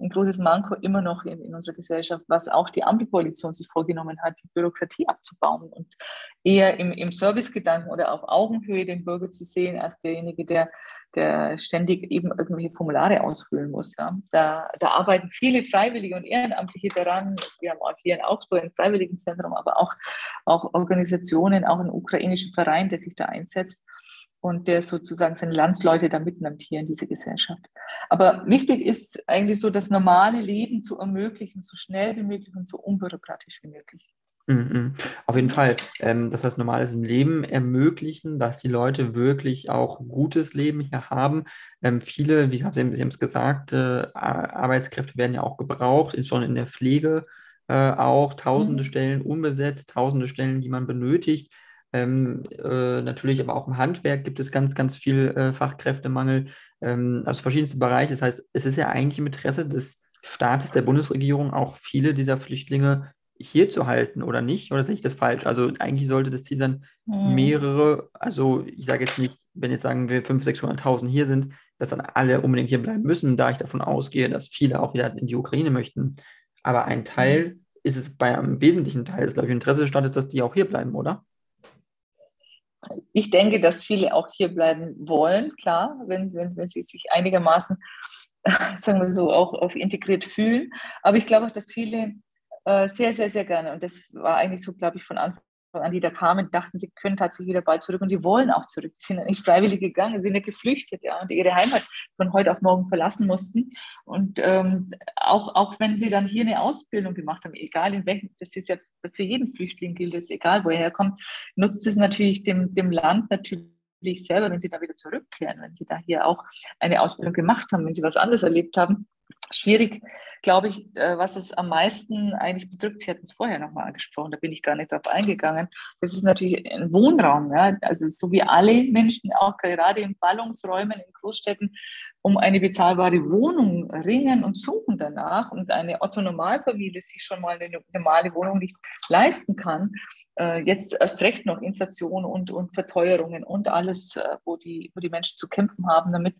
ein großes Manko immer noch in, in unserer Gesellschaft, was auch die Ampelkoalition sich vorgenommen hat, die Bürokratie abzubauen und eher im, im Servicegedanken oder auf Augenhöhe den Bürger zu sehen, als derjenige, der, der ständig eben irgendwelche Formulare ausfüllen muss. Ja. Da, da arbeiten viele Freiwillige und Ehrenamtliche daran. Wir haben auch hier in Augsburg ein Freiwilligenzentrum, aber auch, auch Organisationen, auch ein ukrainischer Verein, der sich da einsetzt und der sozusagen seine Landsleute da mitnimmt hier in diese Gesellschaft. Aber wichtig ist eigentlich so, das normale Leben zu ermöglichen, so schnell wie möglich und so unbürokratisch wie möglich. Mhm. Auf jeden Fall. Ähm, das heißt, normales Leben ermöglichen, dass die Leute wirklich auch gutes Leben hier haben. Ähm, viele, wie Sie haben es gesagt, äh, Arbeitskräfte werden ja auch gebraucht, insbesondere in der Pflege äh, auch. Tausende mhm. Stellen unbesetzt, tausende Stellen, die man benötigt. Ähm, äh, natürlich aber auch im Handwerk gibt es ganz, ganz viel äh, Fachkräftemangel, ähm, also verschiedenste Bereiche. Das heißt, es ist ja eigentlich im Interesse des Staates, der Bundesregierung, auch viele dieser Flüchtlinge hier zu halten oder nicht? Oder sehe ich das falsch? Also eigentlich sollte das Ziel dann mhm. mehrere, also ich sage jetzt nicht, wenn jetzt sagen wir 500.000, 600.000 hier sind, dass dann alle unbedingt hier bleiben müssen, da ich davon ausgehe, dass viele auch wieder in die Ukraine möchten. Aber ein Teil mhm. ist es bei einem wesentlichen Teil, ist glaube ich Interesse des Staates, dass die auch hier bleiben, oder? Ich denke, dass viele auch hier bleiben wollen, klar, wenn, wenn, wenn sie sich einigermaßen, sagen wir so, auch auf integriert fühlen. Aber ich glaube auch, dass viele äh, sehr, sehr, sehr gerne, und das war eigentlich so, glaube ich, von Anfang an, die da kamen, dachten, sie können tatsächlich wieder bald zurück und die wollen auch zurück. Die sind nicht freiwillig gegangen, sind ja geflüchtet, ja, und ihre Heimat von heute auf morgen verlassen mussten. Und ähm, auch, auch wenn sie dann hier eine Ausbildung gemacht haben, egal in welchem, das ist ja für jeden Flüchtling gilt es, egal wo er herkommt, nutzt es natürlich dem, dem Land natürlich selber, wenn sie da wieder zurückkehren, wenn sie da hier auch eine Ausbildung gemacht haben, wenn sie was anderes erlebt haben schwierig, glaube ich, äh, was es am meisten eigentlich bedrückt. Sie hatten es vorher nochmal angesprochen, da bin ich gar nicht darauf eingegangen. Das ist natürlich ein Wohnraum, ja? also so wie alle Menschen, auch gerade in Ballungsräumen, in Großstädten, um eine bezahlbare Wohnung ringen und suchen danach und eine Otto-Normalfamilie sich schon mal eine normale Wohnung nicht leisten kann. Äh, jetzt erst recht noch Inflation und, und Verteuerungen und alles, äh, wo die, wo die Menschen zu kämpfen haben damit.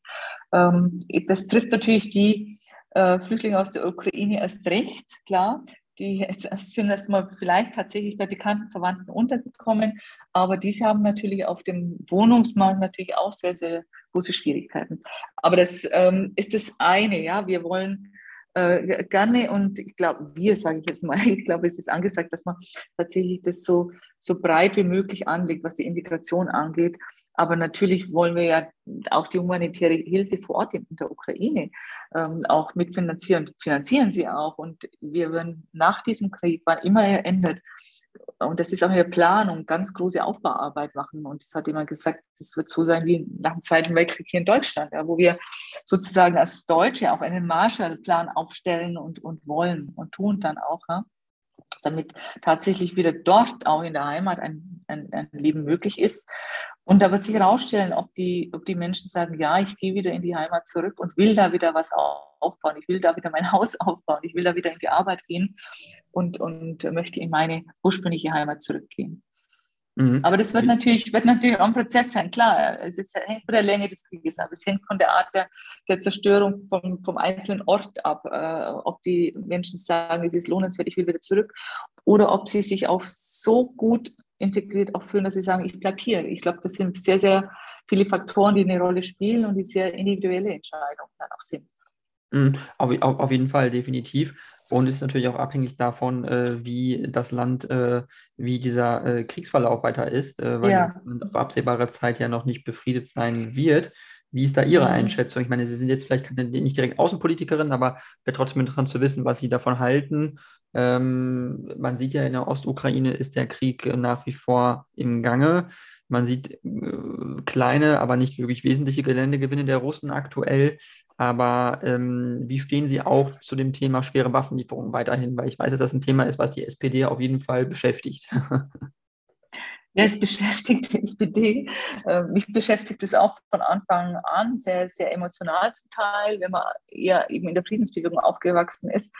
Ähm, das trifft natürlich die, äh, Flüchtlinge aus der Ukraine erst recht, klar. Die sind erstmal vielleicht tatsächlich bei bekannten Verwandten untergekommen, aber diese haben natürlich auf dem Wohnungsmarkt natürlich auch sehr, sehr große Schwierigkeiten. Aber das ähm, ist das eine, ja. Wir wollen äh, gerne und ich glaube, wir, sage ich jetzt mal, ich glaube, es ist angesagt, dass man tatsächlich das so, so breit wie möglich anlegt, was die Integration angeht. Aber natürlich wollen wir ja auch die humanitäre Hilfe vor Ort in der Ukraine ähm, auch mitfinanzieren, finanzieren sie auch. Und wir werden nach diesem Krieg, wann immer er endet, und das ist auch eine Planung, ganz große Aufbauarbeit machen. Und das hat jemand gesagt, das wird so sein wie nach dem Zweiten Weltkrieg hier in Deutschland, ja, wo wir sozusagen als Deutsche auch einen Marshallplan aufstellen und, und wollen und tun dann auch. Ja damit tatsächlich wieder dort auch in der Heimat ein, ein, ein Leben möglich ist. Und da wird sich herausstellen, ob die, ob die Menschen sagen, ja, ich gehe wieder in die Heimat zurück und will da wieder was aufbauen, ich will da wieder mein Haus aufbauen, ich will da wieder in die Arbeit gehen und, und möchte in meine ursprüngliche Heimat zurückgehen. Mhm. Aber das wird natürlich, wird natürlich auch ein Prozess sein. Klar, es ist, hängt von der Länge des Krieges ab. Es hängt von der Art der, der Zerstörung vom, vom einzelnen Ort ab, äh, ob die Menschen sagen, es ist lohnenswert, ich will wieder zurück, oder ob sie sich auch so gut integriert auch fühlen, dass sie sagen, ich bleibe hier. Ich glaube, das sind sehr, sehr viele Faktoren, die eine Rolle spielen und die sehr individuelle Entscheidungen dann auch sind. Mhm. Auf, auf, auf jeden Fall, definitiv. Und es ist natürlich auch abhängig davon, äh, wie das Land, äh, wie dieser äh, Kriegsverlauf weiter ist, äh, weil ja. das auf absehbare Zeit ja noch nicht befriedet sein wird. Wie ist da Ihre mhm. Einschätzung? Ich meine, Sie sind jetzt vielleicht nicht direkt Außenpolitikerin, aber wäre trotzdem interessant zu wissen, was Sie davon halten. Ähm, man sieht ja in der Ostukraine ist der Krieg nach wie vor im Gange. Man sieht äh, kleine, aber nicht wirklich wesentliche Geländegewinne der Russen aktuell. Aber ähm, wie stehen Sie auch zu dem Thema schwere Waffenlieferungen weiterhin? Weil ich weiß, dass das ein Thema ist, was die SPD auf jeden Fall beschäftigt. Ja, es beschäftigt die SPD. Ähm, mich beschäftigt es auch von Anfang an sehr, sehr emotional zum Teil, wenn man eher eben in der Friedensbewegung aufgewachsen ist.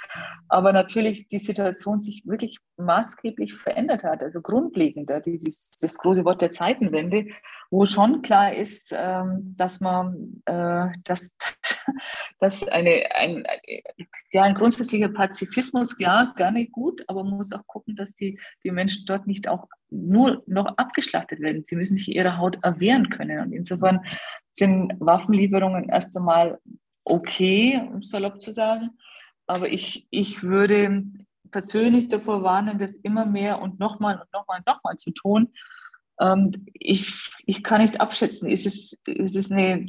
Aber natürlich die Situation sich wirklich maßgeblich verändert hat, also grundlegender, dieses, das große Wort der Zeitenwende, wo schon klar ist, ähm, dass man, äh, dass, dass eine, ein, ja, ein grundsätzlicher Pazifismus, ja, gerne gut, aber man muss auch gucken, dass die, die Menschen dort nicht auch nur noch abgeschlachtet werden. Sie müssen sich ihrer Haut erwehren können. Und insofern sind Waffenlieferungen erst einmal okay, um salopp zu sagen. Aber ich, ich würde persönlich davor warnen, das immer mehr und nochmal und nochmal und nochmal zu tun, ich, ich kann nicht abschätzen, es, ist es eine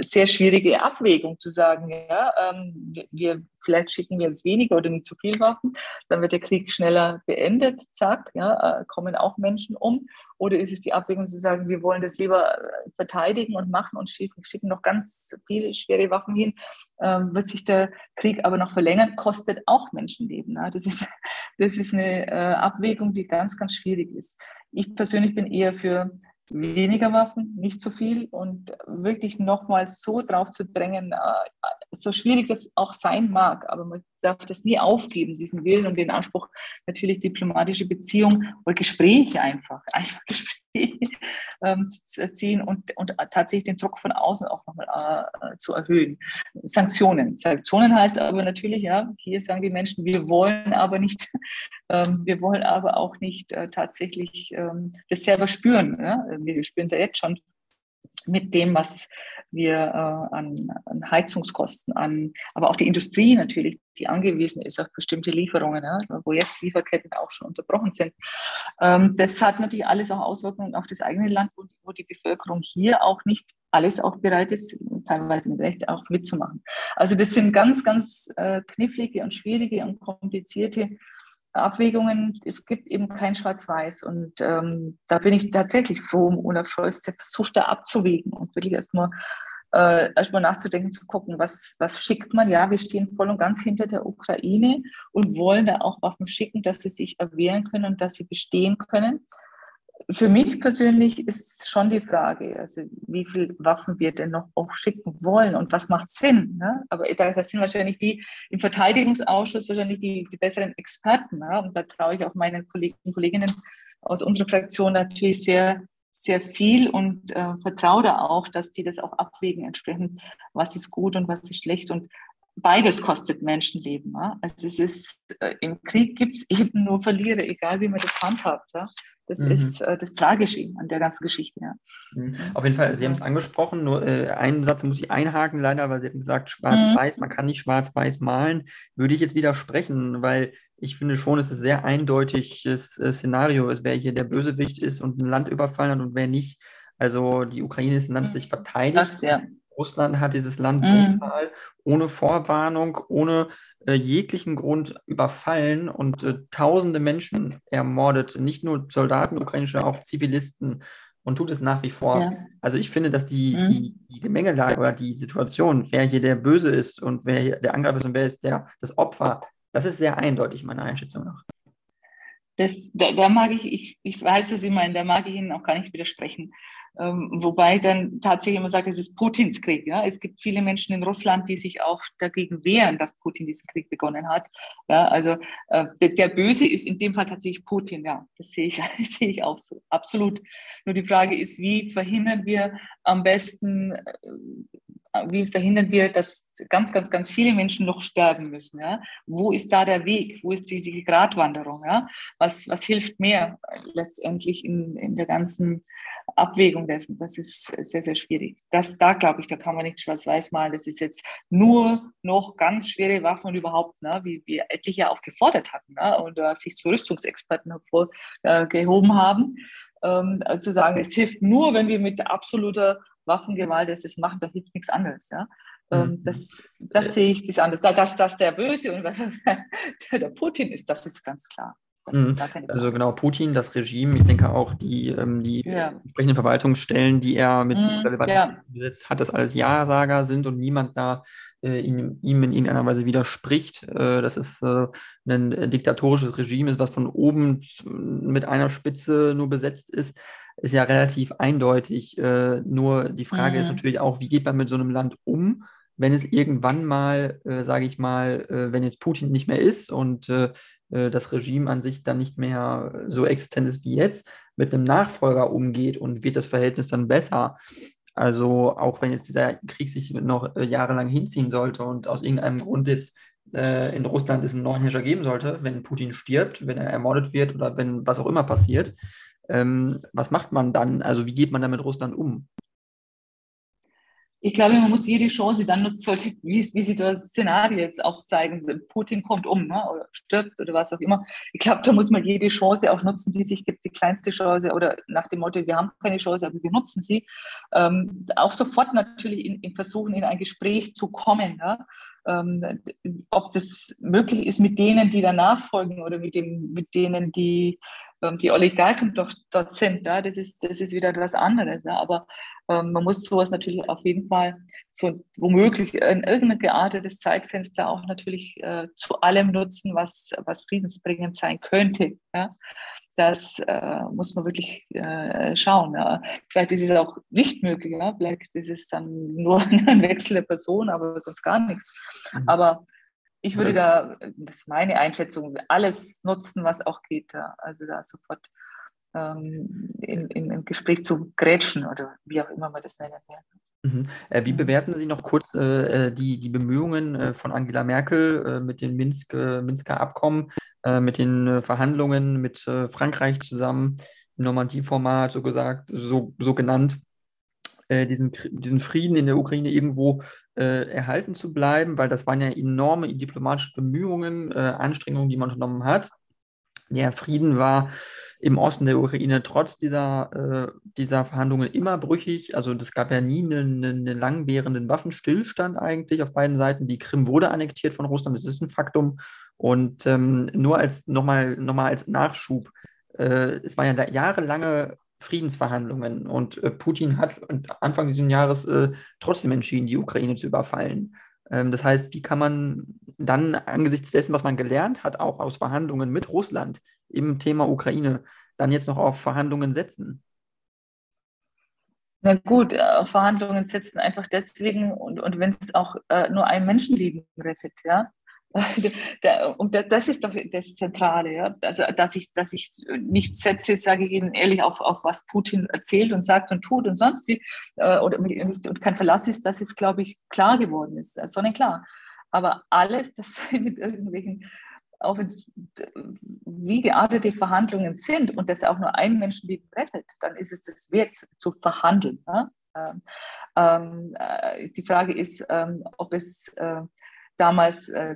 sehr schwierige Abwägung zu sagen, ja, ähm, wir, vielleicht schicken wir jetzt weniger oder nicht zu viel Waffen, dann wird der Krieg schneller beendet, zack, ja, äh, kommen auch Menschen um. Oder ist es die Abwägung zu sagen, wir wollen das lieber äh, verteidigen und machen und schicken noch ganz viele schwere Waffen hin, ähm, wird sich der Krieg aber noch verlängern, kostet auch Menschenleben. Ja. Das, ist, das ist eine äh, Abwägung, die ganz, ganz schwierig ist. Ich persönlich bin eher für weniger Waffen, nicht zu viel und wirklich nochmal so drauf zu drängen, äh, so schwierig es auch sein mag, aber man darf das nie aufgeben, diesen Willen und den Anspruch, natürlich diplomatische Beziehungen oder Gespräche einfach, einfach Gespräche ähm, zu erziehen und, und tatsächlich den Druck von außen auch nochmal äh, zu erhöhen. Sanktionen. Sanktionen heißt aber natürlich, ja, hier sagen die Menschen, wir wollen aber nicht, ähm, wir wollen aber auch nicht äh, tatsächlich ähm, das selber spüren. Ja? Wir spüren es ja jetzt schon mit dem, was wir äh, an, an, Heizungskosten, an, aber auch die Industrie natürlich, die angewiesen ist auf bestimmte Lieferungen, ja, wo jetzt Lieferketten auch schon unterbrochen sind. Ähm, das hat natürlich alles auch Auswirkungen auf das eigene Land, wo, wo, die Bevölkerung hier auch nicht alles auch bereit ist, teilweise mit Recht auch mitzumachen. Also das sind ganz, ganz äh, knifflige und schwierige und komplizierte Abwägungen, es gibt eben kein Schwarz-Weiß. Und ähm, da bin ich tatsächlich froh um Olaf Scholz, der versucht da abzuwägen und wirklich erstmal äh, erstmal nachzudenken, zu gucken, was, was schickt man. Ja, wir stehen voll und ganz hinter der Ukraine und wollen da auch Waffen schicken, dass sie sich erwehren können und dass sie bestehen können für mich persönlich ist schon die Frage, also wie viele Waffen wir denn noch auch schicken wollen und was macht Sinn. Ne? Aber da, sind wahrscheinlich die im Verteidigungsausschuss wahrscheinlich die, die besseren Experten. Ne? Und da traue ich auch meinen Kollegen und Kolleginnen aus unserer Fraktion natürlich sehr, sehr viel und äh, vertraue da auch, dass die das auch abwägen entsprechend, was ist gut und was ist schlecht. Und beides kostet Menschenleben. Ja? Also es ist, äh, im Krieg gibt es eben nur Verlierer, egal wie man das handhabt. Ja? Das mhm. ist äh, das Tragische an der ganzen Geschichte. Ja. Mhm. Auf jeden Fall, Sie haben es angesprochen, nur äh, einen Satz muss ich einhaken, leider, weil Sie hatten gesagt, schwarz-weiß, mhm. man kann nicht schwarz-weiß malen. Würde ich jetzt widersprechen, weil ich finde schon, es ist ein sehr eindeutiges äh, Szenario ist, wer hier der Bösewicht ist und ein Land überfallen hat und wer nicht. Also die Ukraine ist ein Land, das sich mhm. verteidigt. Das, ja. Russland hat dieses Land mhm. brutal, ohne Vorwarnung, ohne äh, jeglichen Grund überfallen und äh, tausende Menschen ermordet, nicht nur Soldaten, ukrainische, auch Zivilisten und tut es nach wie vor. Ja. Also ich finde, dass die, mhm. die, die Gemengelage oder die Situation, wer hier der Böse ist und wer hier der Angreifer ist und wer ist der, das Opfer, das ist sehr eindeutig meiner Einschätzung nach. Das, da, da mag ich, ich, ich weiß, was Sie meinen, da mag ich Ihnen auch gar nicht widersprechen. Ähm, wobei dann tatsächlich immer sagt, es ist Putins Krieg. Ja? Es gibt viele Menschen in Russland, die sich auch dagegen wehren, dass Putin diesen Krieg begonnen hat. Ja? Also äh, der, der, Böse ist in dem Fall tatsächlich Putin. Ja, das sehe ich, das sehe ich auch so, absolut. Nur die Frage ist, wie verhindern wir am besten äh, wie verhindern wir, dass ganz, ganz, ganz viele Menschen noch sterben müssen? Ja? Wo ist da der Weg? Wo ist die, die Gratwanderung? Ja? Was, was hilft mehr letztendlich in, in der ganzen Abwägung dessen? Das ist sehr, sehr schwierig. Das, da glaube ich, da kann man nicht schwarz-weiß malen. Das ist jetzt nur noch ganz schwere Waffen und überhaupt, ne? wie wir etliche auch gefordert hatten ne? und uh, sich zu Rüstungsexperten hervorgehoben uh, haben. Ähm, zu sagen, es hilft nur, wenn wir mit absoluter Waffengewalt ist, es machen, da hilft nichts anderes. Ja? Ähm, mhm. Das, das sehe ich das anders. Dass das der Böse und der Putin ist, das ist ganz klar. Mhm. Also genau, Putin, das Regime, ich denke auch die, ähm, die ja. entsprechenden Verwaltungsstellen, die er mit mhm, ja. besetzt hat, dass alles Ja-Sager sind und niemand da äh, ihm, ihm, in irgendeiner Weise widerspricht. Äh, dass es äh, ein diktatorisches Regime ist, was von oben mit einer Spitze nur besetzt ist, ist ja relativ eindeutig. Äh, nur die Frage mhm. ist natürlich auch, wie geht man mit so einem Land um? wenn es irgendwann mal, äh, sage ich mal, äh, wenn jetzt Putin nicht mehr ist und äh, äh, das Regime an sich dann nicht mehr so existent ist wie jetzt, mit einem Nachfolger umgeht und wird das Verhältnis dann besser. Also auch wenn jetzt dieser Krieg sich noch äh, jahrelang hinziehen sollte und aus irgendeinem Grund jetzt in Russland es einen neuen Herrscher geben sollte, wenn Putin stirbt, wenn er ermordet wird oder wenn was auch immer passiert, ähm, was macht man dann? Also wie geht man dann mit Russland um? ich glaube, man muss jede Chance dann nutzen, wie, wie Sie das Szenario jetzt auch zeigen. Putin kommt um ne, oder stirbt oder was auch immer. Ich glaube, da muss man jede Chance auch nutzen, die sich gibt, die kleinste Chance oder nach dem Motto, wir haben keine Chance, aber wir nutzen sie. Ähm, auch sofort natürlich in, in, Versuchen, in ein Gespräch zu kommen. Ja? Ähm, ob das möglich ist mit denen, die danach folgen oder mit, dem, mit denen, die ähm, die Oligarchen doch dort sind. Ja, das, ist, das ist wieder etwas anderes. Ja. Aber ähm, man muss sowas natürlich auf jeden Fall so womöglich in irgendein geartetes Zeitfenster auch natürlich äh, zu allem nutzen, was, was friedensbringend sein könnte. Ja. Das äh, muss man wirklich äh, schauen. Ja. Vielleicht ist es auch nicht möglich. Ja. Vielleicht ist es dann nur ein Wechsel der Person, aber sonst gar nichts. Mhm. Aber ich würde da, das ist meine Einschätzung, alles nutzen, was auch geht. Ja. Also da sofort ähm, in, in, in Gespräch zu grätschen oder wie auch immer man das nennen will. Mhm. Äh, wie bewerten Sie noch kurz äh, äh die, die Bemühungen äh, von Angela Merkel äh, mit dem Minsk, Minsker Abkommen, mit den Verhandlungen mit Frankreich zusammen im Normandie-Format, so gesagt, so, so genannt, diesen, diesen Frieden in der Ukraine irgendwo äh, erhalten zu bleiben, weil das waren ja enorme diplomatische Bemühungen, äh, Anstrengungen, die man unternommen hat. Der Frieden war im Osten der Ukraine trotz dieser, äh, dieser Verhandlungen immer brüchig. Also es gab ja nie einen, einen langwährenden Waffenstillstand eigentlich auf beiden Seiten. Die Krim wurde annektiert von Russland, das ist ein Faktum. Und ähm, nur als nochmal noch mal als Nachschub, äh, es waren ja jahrelange Friedensverhandlungen. Und äh, Putin hat Anfang dieses Jahres äh, trotzdem entschieden, die Ukraine zu überfallen. Ähm, das heißt, wie kann man dann angesichts dessen, was man gelernt hat, auch aus Verhandlungen mit Russland im Thema Ukraine, dann jetzt noch auf Verhandlungen setzen? Na gut, äh, Verhandlungen setzen einfach deswegen und, und wenn es auch äh, nur ein Menschenleben rettet, ja. Und das ist doch das Zentrale, ja. Also, dass ich, dass ich nicht setze, sage ich Ihnen ehrlich, auf, auf was Putin erzählt und sagt und tut und sonst wie, äh, oder nicht, und kein Verlass ist, das ist, glaube ich, klar geworden ist, sonnenklar. Aber alles, das mit irgendwelchen, auch wenn es wie geartete Verhandlungen sind und das auch nur ein Menschenleben rettet, dann ist es das wert zu verhandeln. Ja? Ähm, ähm äh, die Frage ist, ähm, ob es äh, damals äh,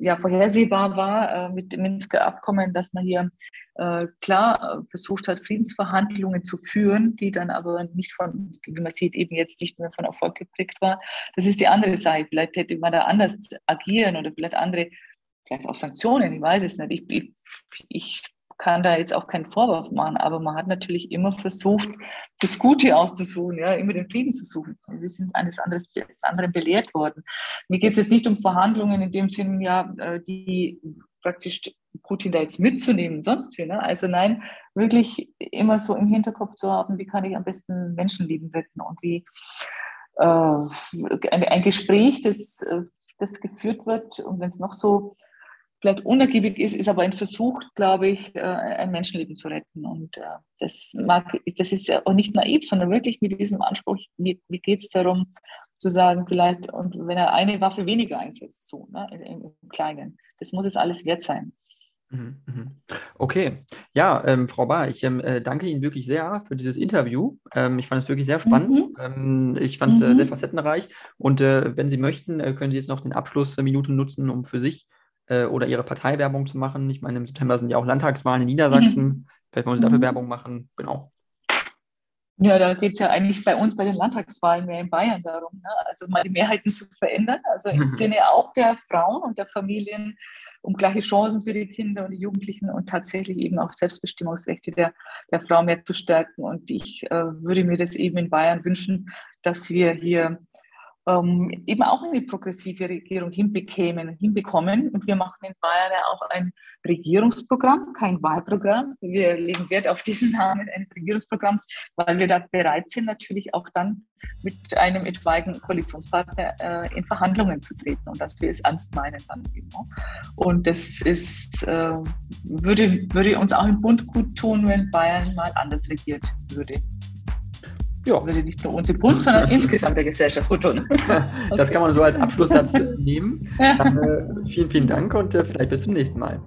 ja, vorhersehbar war äh, mit dem Minsker Abkommen, dass man hier äh, klar äh, versucht hat, Friedensverhandlungen zu führen, die dann aber nicht von, wie man sieht, eben jetzt nicht mehr von Erfolg geprägt war. Das ist die andere Seite. Vielleicht hätte man da anders agieren oder vielleicht andere, vielleicht auch Sanktionen, ich weiß es nicht. Ich, ich, ich kann da jetzt auch keinen Vorwurf machen, aber man hat natürlich immer versucht, das Gute auszusuchen, ja, immer den Frieden zu suchen. Wir sind eines anderes, anderen belehrt worden. Mir geht es jetzt nicht um Verhandlungen in dem Sinne, ja, äh, die praktisch Putin da jetzt mitzunehmen, sonst wie. Ne? Also nein, wirklich immer so im Hinterkopf zu haben, wie kann ich am besten Menschenleben retten und wie äh, ein, ein Gespräch, das, äh, das geführt wird und wenn es noch so vielleicht unergiebig ist, ist aber ein Versuch, glaube ich, äh, ein Menschenleben zu retten. Und äh, das, mag, das ist ja auch nicht naiv, sondern wirklich mit diesem Anspruch, wie, wie geht es darum, zu sagen, vielleicht, und wenn er eine Waffe weniger einsetzt, so, ne, im, Kleinen, das muss es alles wert sein. Mhm, mhm. Okay, ja, ähm, Frau Bahr, ich ähm, äh, danke Ihnen wirklich sehr für dieses Interview. Ähm, ich fand es wirklich sehr spannend. Mhm. Ähm, ich fand es äh, sehr mhm. facettenreich. Und äh, wenn Sie möchten, können Sie jetzt noch den Abschlussminuten nutzen, um für sich äh, oder ihre Parteiwerbung zu machen. Ich meine, im September sind ja auch Landtagswahlen in Niedersachsen. Mhm. Vielleicht wollen sie dafür mhm. Werbung machen. Genau. Ja, da geht es ja eigentlich bei uns bei den Landtagswahlen mehr in Bayern darum, ne? also mal die Mehrheiten zu verändern, also im mhm. Sinne auch der Frauen und der Familien, um gleiche Chancen für die Kinder und die Jugendlichen und tatsächlich eben auch Selbstbestimmungsrechte der, der Frau mehr zu stärken. Und ich äh, würde mir das eben in Bayern wünschen, dass wir hier ähm, eben auch eine progressive Regierung hinbekämen, hinbekommen. Und wir machen in Bayern ja auch ein Regierungsprogramm, kein Wahlprogramm. Wir legen Wert auf diesen Namen eines Regierungsprogramms, weil wir da bereit sind, natürlich auch dann mit einem etwaigen Koalitionspartner äh, in Verhandlungen zu treten und dass wir es ernst meinen dann eben. Und das ist, äh, würde, würde uns auch im Bund gut tun, wenn Bayern mal anders regiert würde. Ja. Würde nicht nur uns im Bund, sondern insgesamt der Gesellschaft gut tun. Das kann man so als Abschlusssatz nehmen. Dann, äh, vielen, vielen Dank und äh, vielleicht bis zum nächsten Mal.